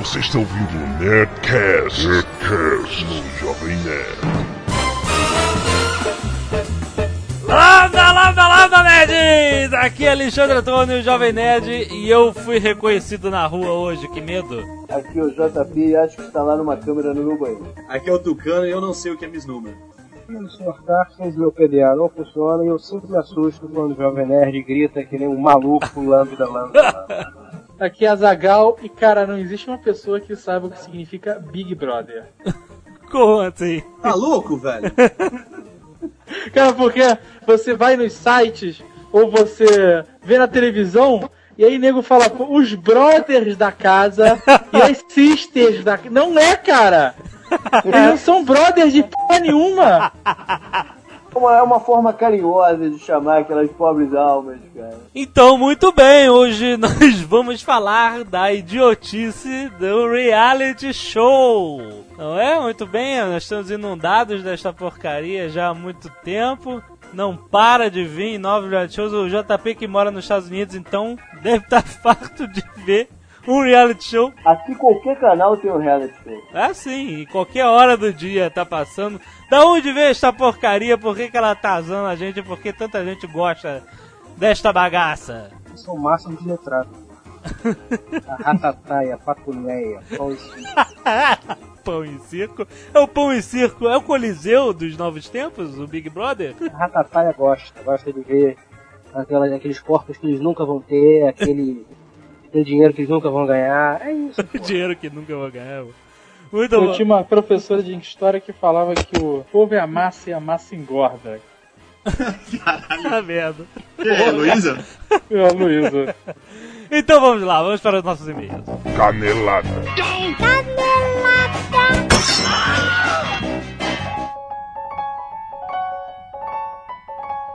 Você está ouvindo o Nerdcast, Nerdcast no Jovem Nerd. Lambda, lambda, lambda, nerds! Aqui é Alexandre Antônio, Jovem Nerd, e eu fui reconhecido na rua hoje, que medo. Aqui é o JP e acho que está lá numa câmera no meu banheiro. Aqui é o Tucano e eu não sei o que é Miss Número. O Sr. Carson, meu PDA não funciona e eu sempre me assusto quando o Jovem Nerd grita que nem um maluco lambda, lambda. Aqui é a Zagal e, cara, não existe uma pessoa que saiba o que significa Big Brother. Como assim? Tá louco, velho? Cara, porque você vai nos sites ou você vê na televisão e aí nego fala pô, os brothers da casa e as sisters da Não é, cara! Eles não são brothers de porra nenhuma! Uma- É uma forma carinhosa de chamar aquelas pobres almas, cara. Então, muito bem, hoje nós vamos falar da idiotice do reality show. Não é? Muito bem, nós estamos inundados desta porcaria já há muito tempo. Não para de vir novos reality shows. O JP que mora nos Estados Unidos, então, deve estar farto de ver um reality show. Aqui qualquer canal tem um reality show. Ah, sim, em qualquer hora do dia tá passando. Da onde veio esta porcaria? Por que, que ela tá azando a gente? Por que tanta gente gosta desta bagaça? Eu sou o máximo de letrado. A ratataia, a pão e circo. pão em circo. É o pão em circo, é o Coliseu dos novos tempos, o Big Brother? A ratataia gosta, gosta de ver aquelas, aqueles corpos que eles nunca vão ter, aquele, aquele dinheiro que eles nunca vão ganhar. É isso. Dinheiro que nunca vou ganhar. Muito Eu bom. tinha uma professora de história que falava que o povo é a massa e a massa engorda. Ah, merda. Que é, Luísa? Meu Luísa. Então vamos lá, vamos para os nossos e-mails. Canelada.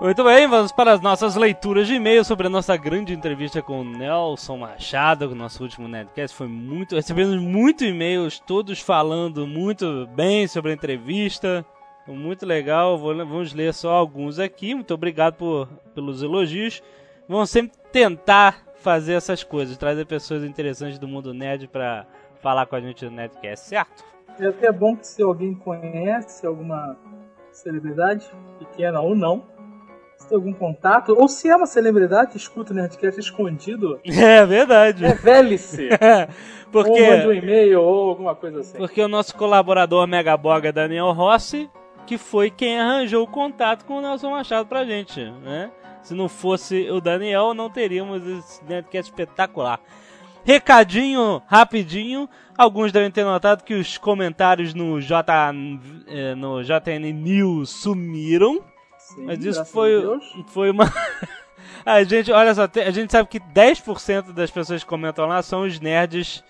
Muito bem, vamos para as nossas leituras de e-mails sobre a nossa grande entrevista com o Nelson Machado, o nosso último Nerdcast. Foi muito. Recebemos muito e-mails, todos falando muito bem sobre a entrevista. Muito legal, vamos ler só alguns aqui. Muito obrigado por, pelos elogios. Vamos sempre tentar fazer essas coisas, trazer pessoas interessantes do mundo nerd para falar com a gente no Nerdcast, certo? É até bom que se alguém conhece alguma celebridade, pequena ou não, tem algum contato, ou se é uma celebridade, escuta o Nerdcast escondido, É verdade. revele-se. Ou mande um Porque, e-mail ou alguma coisa assim. porque o nosso colaborador Megaboga Daniel Rossi, que foi quem arranjou o contato com o Nelson Machado pra gente, né? Se não fosse o Daniel, não teríamos esse Nerdcast espetacular. Recadinho rapidinho. Alguns devem ter notado que os comentários no, J, eh, no JN News sumiram. Sim, Mas isso foi, foi uma. a gente, olha só, a gente sabe que 10% das pessoas que comentam lá são os nerds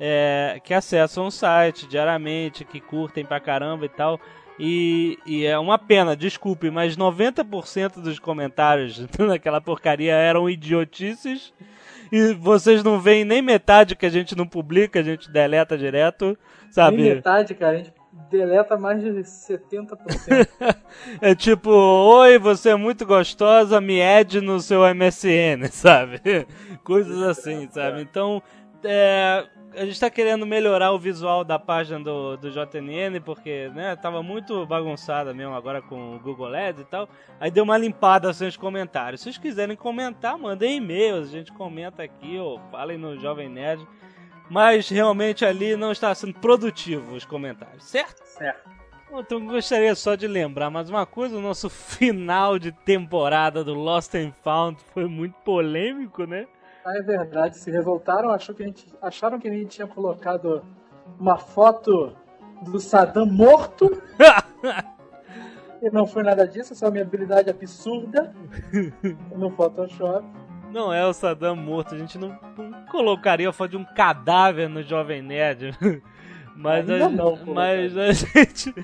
é, que acessam o site diariamente, que curtem pra caramba e tal. E, e é uma pena, desculpe, mas 90% dos comentários naquela porcaria eram idiotices. E vocês não veem nem metade que a gente não publica, a gente deleta direto, Nem sabe? metade, cara, a gente deleta mais de 70%. É tipo, oi, você é muito gostosa, me add no seu MSN, sabe? Coisas assim, sabe? Então, é, a gente tá querendo melhorar o visual da página do, do JNN, porque, né, tava muito bagunçada mesmo agora com o Google Ads e tal. Aí deu uma limpada assim nos comentários. Se vocês quiserem comentar, mandem e-mails, a gente comenta aqui, ou falem no Jovem Nerd. Mas realmente ali não está sendo produtivo os comentários, certo? certo. Então gostaria só de lembrar mais uma coisa, o nosso final de temporada do Lost and Found foi muito polêmico, né? Ah, é verdade, se revoltaram, achou que a gente, acharam que a gente tinha colocado uma foto do Saddam morto. e não foi nada disso, essa é a minha habilidade absurda no Photoshop. Não é o Saddam morto, a gente não, não colocaria a foto de um cadáver no Jovem Nerd. Mas, a, não mas a gente.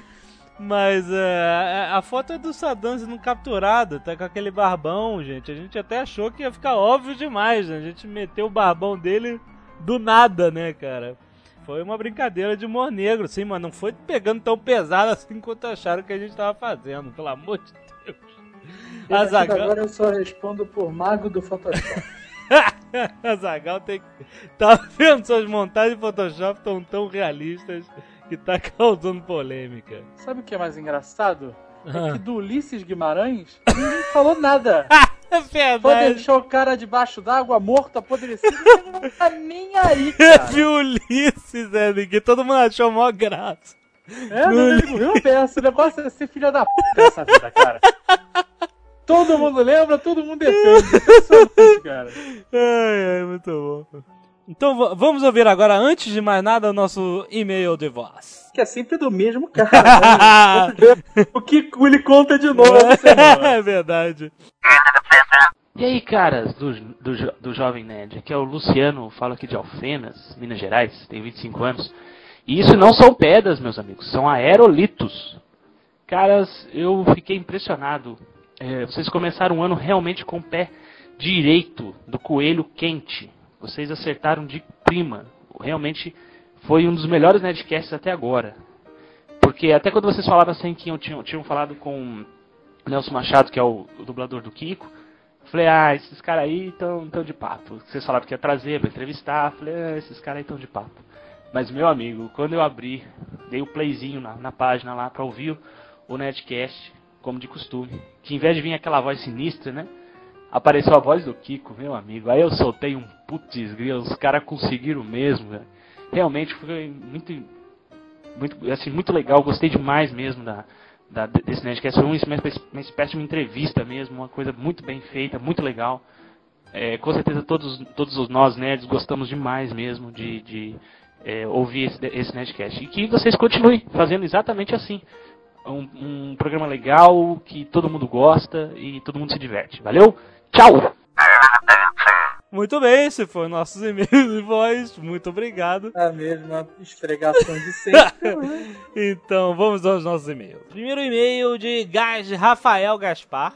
Mas é, a, a foto é do Saddam sendo capturado, tá com aquele barbão, gente. A gente até achou que ia ficar óbvio demais, né? A gente meteu o barbão dele do nada, né, cara? Foi uma brincadeira de humor negro, sim, mas não foi pegando tão pesado assim quanto acharam que a gente tava fazendo, pelo amor de Deus. A partir de Azaghal- agora eu só respondo por mago do Photoshop. Azagal tem que. Tá vendo suas montagens de Photoshop tão tão realistas que tá causando polêmica. Sabe o que é mais engraçado? É Ah. que do Ulisses Guimarães ninguém falou nada. É verdade. deixou o cara debaixo d'água, morto, apodrecido, não tá nem aí, cara. Teve Ulisses, é, que todo mundo achou mó graça. É, amigo, eu penso, o negócio é ser filha da p nessa vida, cara. Todo mundo lembra, todo mundo defende. Impressionante, cara. Ai, ai, muito bom. Então va- vamos ouvir agora, antes de mais nada, o nosso e-mail de voz. Que é sempre do mesmo cara. né? o que ele conta de novo semana. é verdade. E aí, caras do, do, do Jovem Nerd, aqui é o Luciano, falo aqui de Alfenas, Minas Gerais, tenho 25 anos. E isso não são pedras, meus amigos, são aerolitos. Caras, eu fiquei impressionado. É, vocês começaram o ano realmente com o pé direito do coelho quente. Vocês acertaram de prima. Realmente foi um dos melhores Nerdcasts até agora. Porque até quando vocês falaram assim que tinham, tinham, falado com o Nelson Machado, que é o, o dublador do Kiko, Falei, ah, esses caras aí estão tão de papo. Vocês falaram que ia trazer pra entrevistar. Falei, ah, esses caras aí estão de papo. Mas, meu amigo, quando eu abri, dei o playzinho na, na página lá pra ouvir o, Netcast, como de costume, que em vez de vir aquela voz sinistra, né? Apareceu a voz do Kiko, meu amigo. Aí eu soltei um putz grilo, os caras conseguiram mesmo. Realmente foi muito, muito, assim, muito legal, gostei demais mesmo da, da, desse Nerdcast. Foi uma espécie, uma espécie de uma entrevista mesmo, uma coisa muito bem feita, muito legal. É, com certeza todos, todos os nós nerds gostamos demais mesmo de, de é, ouvir esse, esse Nerdcast. E que vocês continuem fazendo exatamente assim. Um, um programa legal, que todo mundo gosta e todo mundo se diverte. Valeu? Tchau! Muito bem, esse foi o nosso e-mail de voz. Muito obrigado. A mesma esfregação de sempre. né? Então, vamos aos nossos e-mails. Primeiro e-mail de Gás Rafael Gaspar.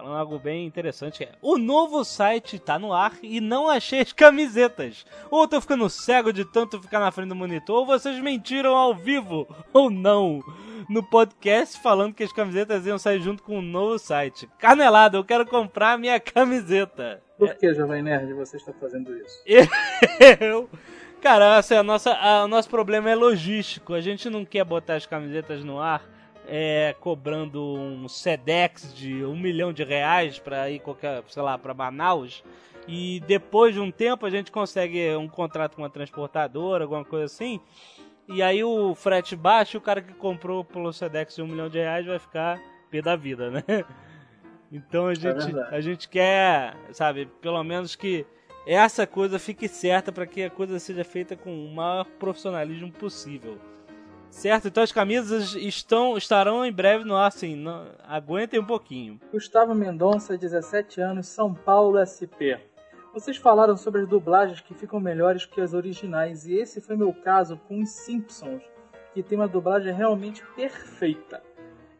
Falando algo bem interessante. é, O novo site tá no ar e não achei as camisetas. Ou tô ficando cego de tanto ficar na frente do monitor, ou vocês mentiram ao vivo, ou não. No podcast falando que as camisetas iam sair junto com o novo site. Canelada, eu quero comprar minha camiseta. Por que, Jovem Nerd, você está fazendo isso? Eu. Cara, assim, a nossa, a- o nosso problema é logístico. A gente não quer botar as camisetas no ar é, cobrando um Sedex de um milhão de reais pra ir qualquer, sei lá, pra Manaus. E depois de um tempo a gente consegue um contrato com uma transportadora, alguma coisa assim. E aí o frete baixo, o cara que comprou pelo Sedex de um milhão de reais vai ficar pé da vida, né? Então a gente, verdade. a gente quer, sabe, pelo menos que essa coisa fique certa para que a coisa seja feita com o maior profissionalismo possível. Certo? Então as camisas estão, estarão em breve no ar, assim, aguentem um pouquinho. Gustavo Mendonça, 17 anos, São Paulo SP. Vocês falaram sobre as dublagens que ficam melhores que as originais, e esse foi meu caso com os Simpsons, que tem uma dublagem realmente perfeita.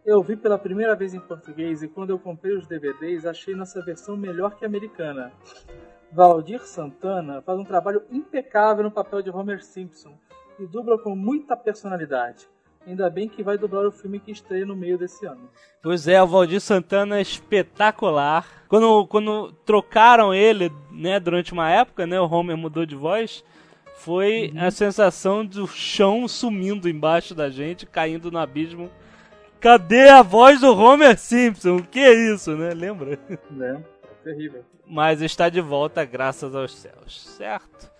Eu vi pela primeira vez em português e quando eu comprei os DVDs achei nossa versão melhor que a americana. Valdir Santana faz um trabalho impecável no papel de Homer Simpson e dubla com muita personalidade. Ainda bem que vai dublar o filme que estreia no meio desse ano. Pois é, o Valdir Santana é espetacular. Quando, quando trocaram ele, né, durante uma época, né, o Homer mudou de voz, foi a sensação do chão sumindo embaixo da gente, caindo no abismo. Cadê a voz do Homer Simpson? O que é isso, né? Lembra? Né? É terrível. Mas está de volta graças aos céus, certo?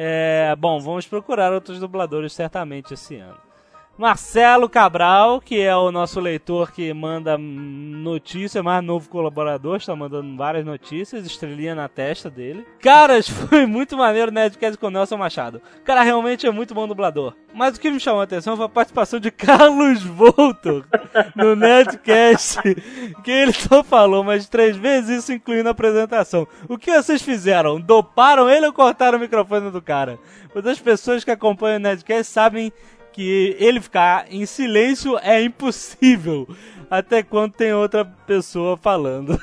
É, bom, vamos procurar outros dubladores certamente esse ano. Marcelo Cabral, que é o nosso leitor que manda notícia, mais novo colaborador, está mandando várias notícias, estrelinha na testa dele. Caras, foi muito maneiro o Nerdcast com o Nelson Machado. O cara realmente é muito bom dublador. Mas o que me chamou a atenção foi a participação de Carlos Voltor no Nerdcast, que ele só falou mais três vezes, isso incluindo a apresentação. O que vocês fizeram? Doparam ele ou cortaram o microfone do cara? Pois as pessoas que acompanham o Nerdcast sabem que ele ficar em silêncio é impossível. Até quando tem outra pessoa falando.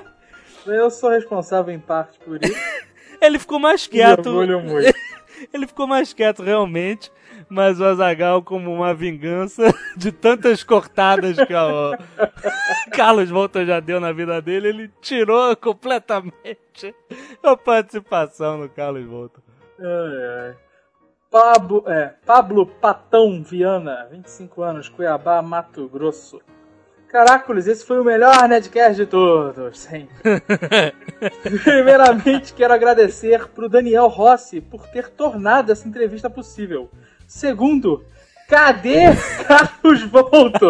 Eu sou responsável em parte por isso. Ele ficou mais quieto. muito. Ele ficou mais quieto realmente. mas o Azagal, como uma vingança de tantas cortadas que o Carlos Volta já deu na vida dele, ele tirou completamente a participação no Carlos Volta. Ai, ai. Pablo, é, Pablo Patão Viana, 25 anos, Cuiabá, Mato Grosso. Caracoles, esse foi o melhor Nedcast de todos, sempre. Primeiramente, quero agradecer pro Daniel Rossi por ter tornado essa entrevista possível. Segundo, cadê Carlos Volto?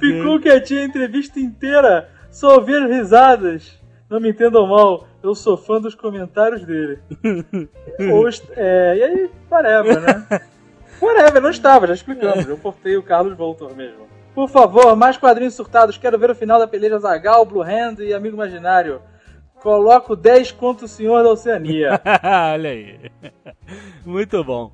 Ficou quietinho a entrevista inteira, só ouvir risadas. Não me entendam mal, eu sou fã dos comentários dele. É, e aí, whatever, né? Whatever, não estava, já explicamos. Eu portei o Carlos Voltor mesmo. Por favor, mais quadrinhos surtados. Quero ver o final da peleja Zagal, Blue Hand e Amigo Imaginário. Coloco 10 contra o Senhor da Oceania. Olha aí. Muito bom.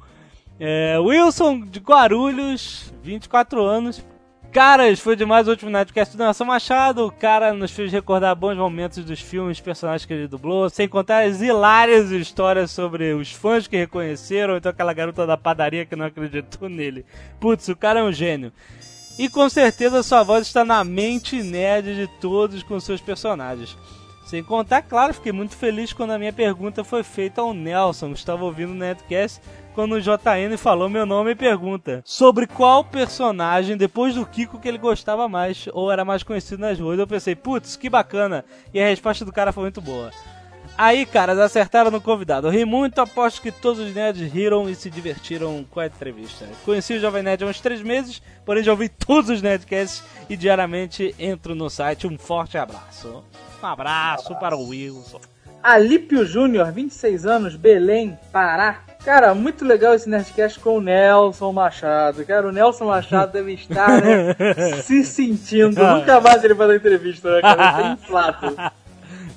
É, Wilson de Guarulhos, 24 anos. Caras, foi demais o último Nerdcast do Nação Machado. O cara nos fez recordar bons momentos dos filmes, personagens que ele dublou, sem contar as hilárias histórias sobre os fãs que reconheceram, então aquela garota da padaria que não acreditou nele. Putz, o cara é um gênio. E com certeza sua voz está na mente nerd de todos com seus personagens. Sem contar, claro, fiquei muito feliz quando a minha pergunta foi feita ao Nelson, que estava ouvindo o Netcast, quando o JN falou meu nome e pergunta sobre qual personagem, depois do Kiko, que ele gostava mais, ou era mais conhecido nas ruas. Eu pensei, putz, que bacana, e a resposta do cara foi muito boa. Aí, caras, acertaram no convidado. Eu ri muito, aposto que todos os nerds riram e se divertiram com a entrevista. Conheci o Jovem Nerd há uns três meses, porém já ouvi todos os Nerdcasts e diariamente entro no site. Um forte abraço. Um abraço para o Wilson. Alípio Júnior, 26 anos, Belém, Pará. Cara, muito legal esse Nerdcast com o Nelson Machado. Cara, o Nelson Machado deve estar, né, se sentindo. Nunca mais ele vai dar entrevista, né, cara? Tá inflado.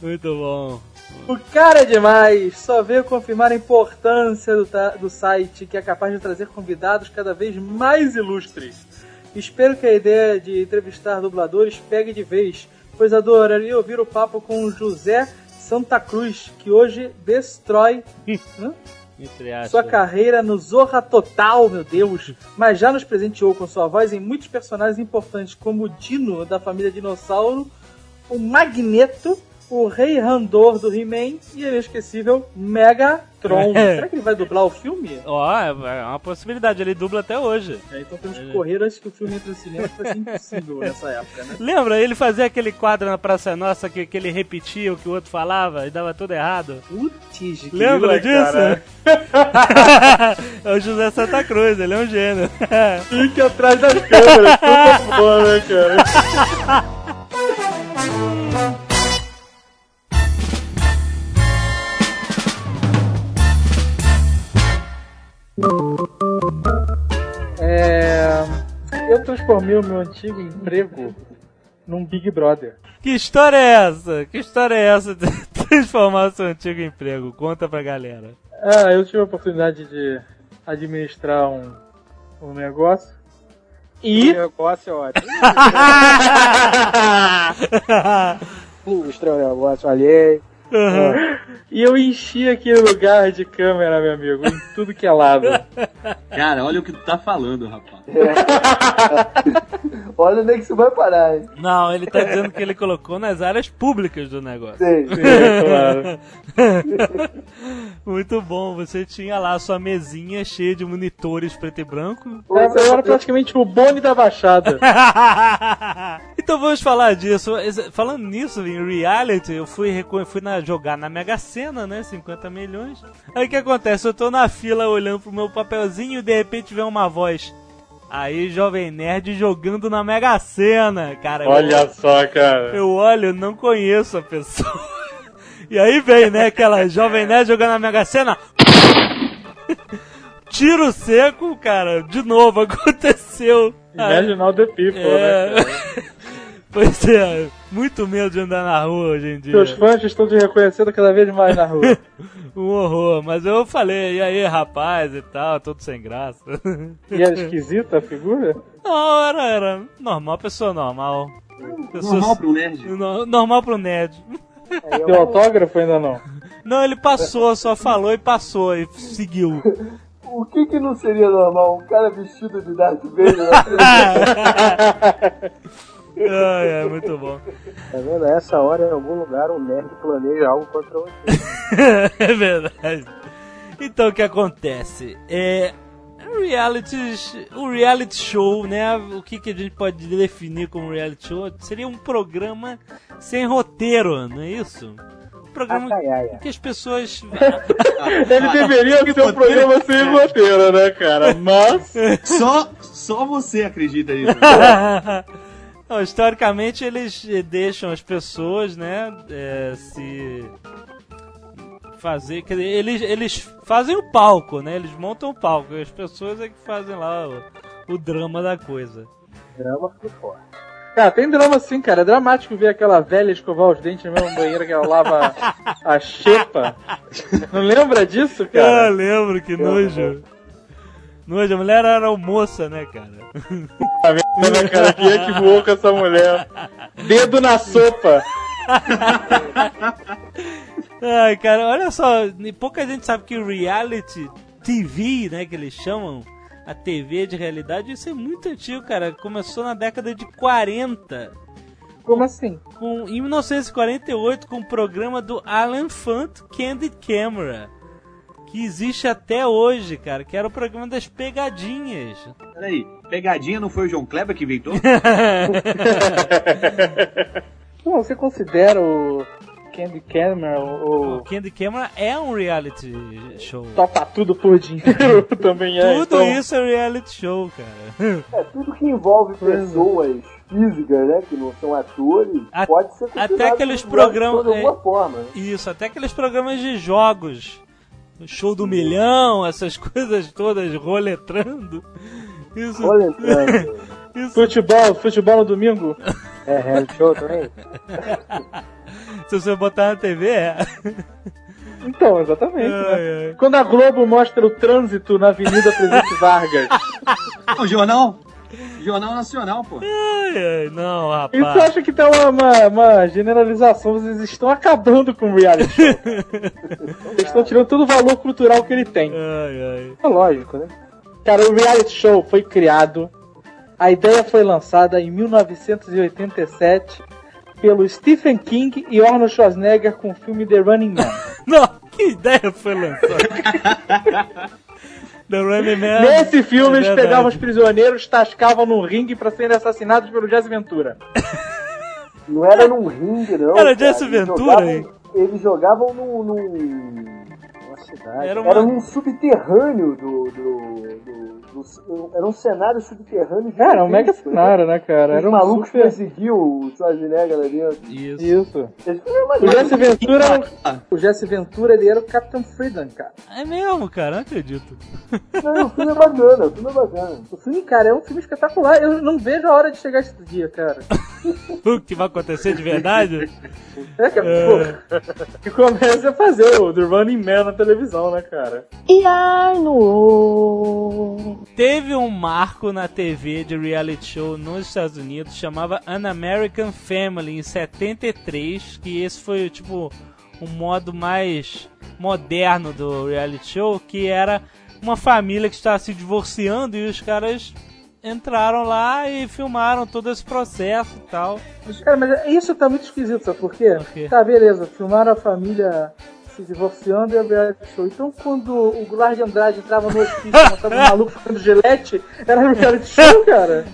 Muito bom. O cara é demais, só veio confirmar a importância do, do site, que é capaz de trazer convidados cada vez mais ilustres. Espero que a ideia de entrevistar dubladores pegue de vez, pois adoraria ouvir o papo com o José Santa Cruz, que hoje destrói hã? Sua carreira no Zorra Total, meu Deus, mas já nos presenteou com sua voz em muitos personagens importantes, como o Dino da família Dinossauro, o Magneto, o Rei Randor do He-Man e o inesquecível Megatron. É. Será que ele vai dublar o filme? Ó, é é uma possibilidade, ele dubla até hoje. É, então temos que correr antes que o filme entre no cinema, que vai ser impossível nessa época, né? Lembra? Ele fazia aquele quadro na Praça Nossa que, que ele repetia o que o outro falava e dava tudo errado. Putz, Lembra grila, disso? é o José Santa Cruz, ele é um gênio. Fique atrás das câmeras, por favor, né, cara? É, eu transformei o meu antigo emprego num Big Brother. que história é essa? Que história é essa de transformar o seu antigo emprego? Conta pra galera. Ah, eu tive a oportunidade de administrar um, um negócio. E negócio é ótimo. Estranho negócio alheio. E eu enchi aquele lugar de câmera, meu amigo, em tudo que é lado. Cara, olha o que tu tá falando, rapaz. Olha onde é que isso vai parar, hein? Não, ele tá dizendo que ele colocou nas áreas públicas do negócio. Sei. claro. Muito bom, você tinha lá a sua mesinha cheia de monitores preto e branco. Eu era praticamente o Boni da Baixada. então vamos falar disso. Falando nisso, em reality, eu fui, fui na- jogar na Mega Sena, né? 50 milhões. Aí o que acontece? Eu tô na fila olhando pro meu papelzinho e de repente vem uma voz. Aí, Jovem Nerd jogando na Mega Sena, cara. eu- Olha só, cara. Eu olho, não conheço a pessoa. E aí vem, né, aquela Jovem Nerd jogando na Mega Sena. Tiro seco, cara. De novo, aconteceu. Imagine all the people, É. né? cara? Pois é, muito medo de andar na rua hoje em dia. Seus fãs estão te reconhecendo cada vez mais na rua. Um horror. Mas eu falei, e aí, rapaz, e tal, todo sem graça. E era esquisita a figura? Não, era, era normal, pessoa normal. Pessoa- Normal pro nerd. No- normal pro nerd. Deu autógrafo ainda não? Não, ele passou, só falou e passou e seguiu. o que que não seria normal? Um cara vestido de Darth Vader? né? Ai, é muito bom. Tá vendo? A essa hora, em algum lugar, um nerd planeja algo contra você. é verdade. Então o que acontece? É. Realities, o reality show, né? O que, que a gente pode definir como reality show? Seria um programa sem roteiro, não é isso? Um programa Ai, ai, ai. que as pessoas. Ele deveria ser um programa sem roteiro, né, cara? Mas. Só, só você acredita nisso. Não, historicamente eles deixam as pessoas, né, eh, se fazer, quer dizer, eles, eles fazem o palco, né, eles montam o palco, e as pessoas é que fazem lá o, o drama da coisa. Drama forte. Cara, tem drama sim, cara. É dramático ver aquela velha escovar os dentes no mesmo banheiro que ela lava a xepa. Não lembra disso, Ah, cara? lembro, que nojo. Nojo, a mulher era moça, né, cara? Né, cara? Quem é que voou com essa mulher? Dedo na sopa. Ai, cara, olha só, pouca gente sabe que o reality TV, né, que eles chamam, a TV de realidade, isso é muito antigo, cara. Começou na década de 40, Como assim? com, em 1948, com o programa do Alan Funt Candid Camera, que existe até hoje, cara, que era o programa das pegadinhas. Peraí, pegadinha não foi o João Kleber que inventou? Pô, você considera o Candy Camera O o Candy Camera é um reality show. topa tudo por dinheiro? Também é. Tudo então... isso é reality show, cara. É, tudo que envolve pessoas físicas, né? Que não são atores, A- pode ser considerado até aqueles um reality programas- show De alguma é- forma, né? Isso, até aqueles programas de jogos. O show do milhão, essas coisas todas roletrando. Isso, Olha entrando. isso. Futebol, futebol no domingo? É, reality show também? Se você botar na TV, é. Então, exatamente. né? Ai, ai. Quando a Globo mostra o trânsito na Avenida Presidente Vargas, O jornal? Jornal Nacional, pô. Ai, ai, não, isso rapaz. acha que tá uma, uma, uma generalização? Vocês estão acabando com o reality show. Eles estão tirando todo o valor cultural que ele tem. Ai, ai. É lógico, né? Cara, o reality show foi criado, a ideia foi lançada em 1987 pelo Stephen King e Arnold Schwarzenegger com o filme The Running Man. Não, que ideia foi lançada? The Running Man. Nesse filme, É eles verdade. pegavam os prisioneiros, tascavam no ringue pra serem assassinados pelo Jesse Ventura. Não era num ringue, não. Era cara. Jesse Eles Ventura, jogavam- hein? Eles jogavam num. num- Uma cidade. Era uma- Era num subterrâneo do, do- do- era um cenário subterrâneo. Cara, um mega gigantesco, cenário, né, cara? Era um malucos super... perseguiam o Schwarzenegger ali dentro. Isso. Isso. É O. Jesse Ventura, o Jesse Ventura, ele era o Captain Freedom, cara. É mesmo, cara, não acredito. Não, o filme é bacana, o filme é bacana. O filme, cara, é um filme espetacular. Eu não vejo a hora de chegar esse dia, cara. O que vai acontecer de verdade? É, que, pô, que começa a fazer o The Running Man na televisão, né, cara? Teve um marco na TV de reality show nos Estados Unidos, chamava An American Family, em 73, que esse foi, tipo, um modo mais moderno do reality show, que era uma família que estava se divorciando e os caras entraram lá e filmaram todo esse processo e tal. Mas, cara, mas isso tá muito esquisito, sabe por quê? Por quê? Tá, beleza, filmaram a família se divorciando e a reality show. Então, quando o Goulart de Andrade entrava no hospício e mostrava um maluco ficando gilete, era reality show, cara.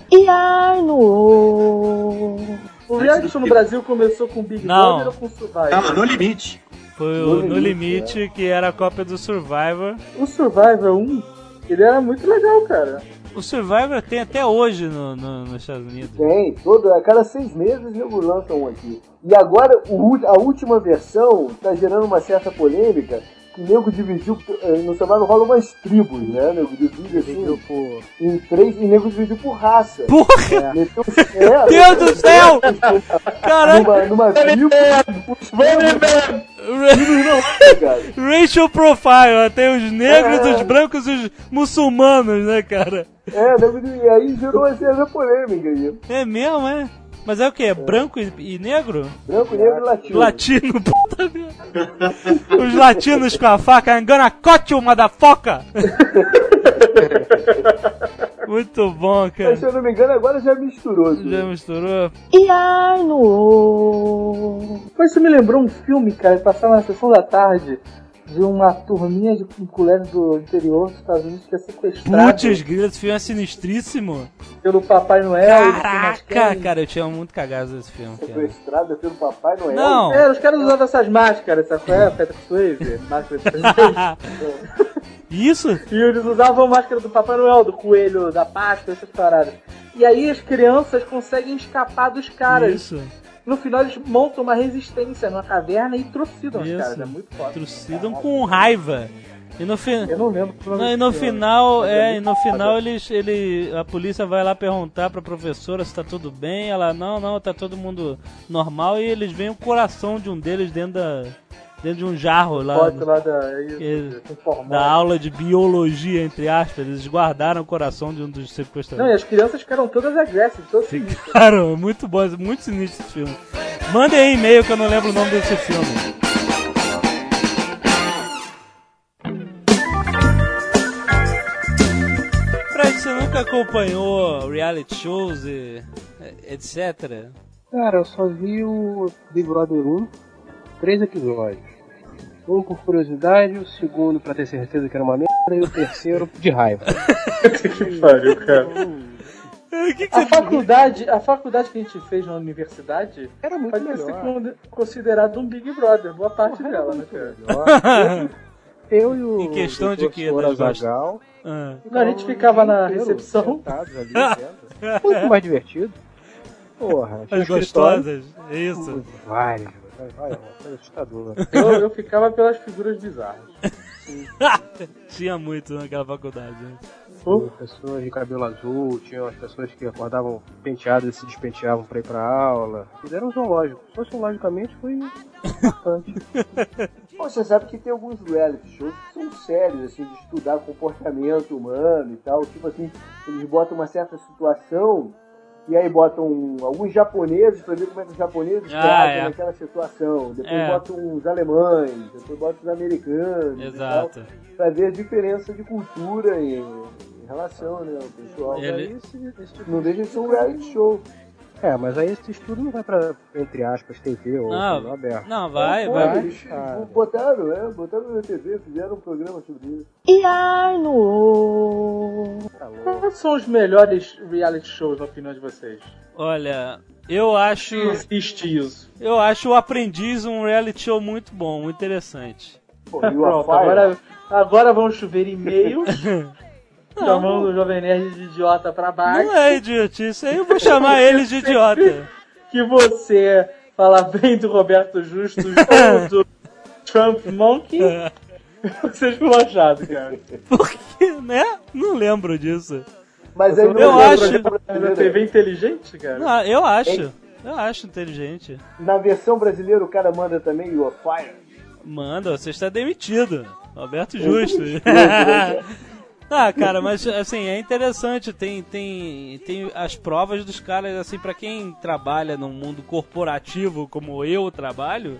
O reality show no Brasil começou com Big Não. Brother ou com Survivor? Calma, no limite. Foi o No Limite, que era a cópia do Survivor. O Survivor 1, ele era muito legal, cara. O Survivor tem até hoje no, no- nos Estados Unidos. Tem, todo, a cada seis meses nego lança um aqui. E agora o a última versão tá gerando uma certa polêmica. Nego dividiu, eh, no Survivor rola umas tribos, né? O nego divide assim em três e o nego dividiu por raça. Porra! Meteu, é, Deus do céu! Caralho! numa, numa tribo. Racial profile, tem os negros, os brancos e os muçulmanos, né, cara? É, nego, e aí gerou certa polêmica aí. É mesmo, é? Mas é o quê? Branco e, e negro? Branco, negro e latino. Latino, puta merda. Os latinos com a faca, cut you, motherfucker! Muito bom, Mas, cara. se eu não me engano, agora já misturou. tudo. Já misturou? E ai, no. Mas isso me lembrou um filme, cara, que passava na sessão da tarde de uma turminha de um colégio do interior dos Estados Unidos que é sequestrado Putz, grila, esse filme é sinistríssimo. pelo Papai Noel. e Caraca, cara, eu tinha muito cagado desse filme, cara. Sequestrada pelo Papai Noel. Não. É, os caras usavam essas máscaras, sabe qual é? Petra Swayze, máscara de. Isso? E eles usavam máscara do Papai Noel, do coelho, da Páscoa, essas paradas. E aí as crianças conseguem escapar dos caras. Isso. No final eles montam uma resistência numa caverna e trucidam os caras. É muito foda. Trucidam com raiva. E no, fi... Eu não e no final, Mas é, e no final eles, ele, a polícia vai lá perguntar pra professora se tá tudo bem. Ela, não, não, tá todo mundo normal. E eles veem o coração de um deles dentro da, dentro de um jarro lá. Foto lá da, isso, Que-. Da aula de biologia, entre aspas, eles guardaram o coração de um dos Não, e sequestradores. as crianças ficaram todas agressivas, todas sinistras. Ficaram, muito bom, muito sinistro esse filme. Mandem aí e-mail que eu não lembro o nome desse filme. Você nunca acompanhou reality shows e etc? Cara, eu só vi o Big Brother 1, três episódios. Um por curiosidade, o segundo pra ter certeza que era uma merda, e o terceiro de raiva. que pariu, cara. O que, que A faculdade, a faculdade que a gente fez na universidade Era muito pode ser considerado um Big Brother, boa parte dela, né, cara? Eu e o Em questão de quê, professor das gostas? Azaghal Ah. Não, a gente ficava na recepção. ali. Muito mais divertido. Porra, As gostosas, é isso. Vários, vai, vai, vai, assustador. Eu, eu ficava pelas figuras bizarras. Tinha muito naquela faculdade. né? Tinha pessoas de cabelo azul, tinha as pessoas que acordavam penteadas e se despenteavam pra ir pra aula. Fizeram um zoológico. Sociologicamente foi importante. Pô, Você sabe que tem alguns reality shows que são sérios, assim, de estudar comportamento humano e tal. Tipo assim, eles botam uma certa situação e aí botam alguns japoneses pra ver como é que os japoneses Ah, é. naquela situação. Depois É. botam os alemães, depois botam os americanos. Exato. tal, pra ver a diferença de cultura em, em relação, né, ao pessoal. Ele- Aí esse- esse tipo Não deixa de ser um reality show. É, mas aí esse estudo não vai pra, entre aspas, TV ou Não, canal aberto. não, vai, vai. Eles cara. botaram, é, botaram na TV, fizeram um programa sobre isso. E ai, no. Tá. Quais são os melhores reality shows, na opinião de vocês? Olha, eu acho. Existe isso. Eu acho o Aprendiz um reality show muito bom, muito interessante. Pô, e o Pronto, agora, agora vão chover e-mails chamando o Jovem Nerd de idiota pra baixo. Não é idiotice, aí eu vou chamar eles de idiota. Que você fala bem do Roberto Justus ou do Trump Monkey. Vocês ficam achado, cara. Porque, né? Não lembro disso. Mas aí não Eu é acho- programa Mas a brasileiro. TV inteligente, cara? Não, eu acho. Eu acho inteligente. Na versão brasileira o cara manda também o Fire. Manda, você está demitido. Roberto Justo. Ah, cara, mas assim, é interessante. Tem, tem, tem as provas dos caras, assim, pra quem trabalha num mundo corporativo como eu trabalho,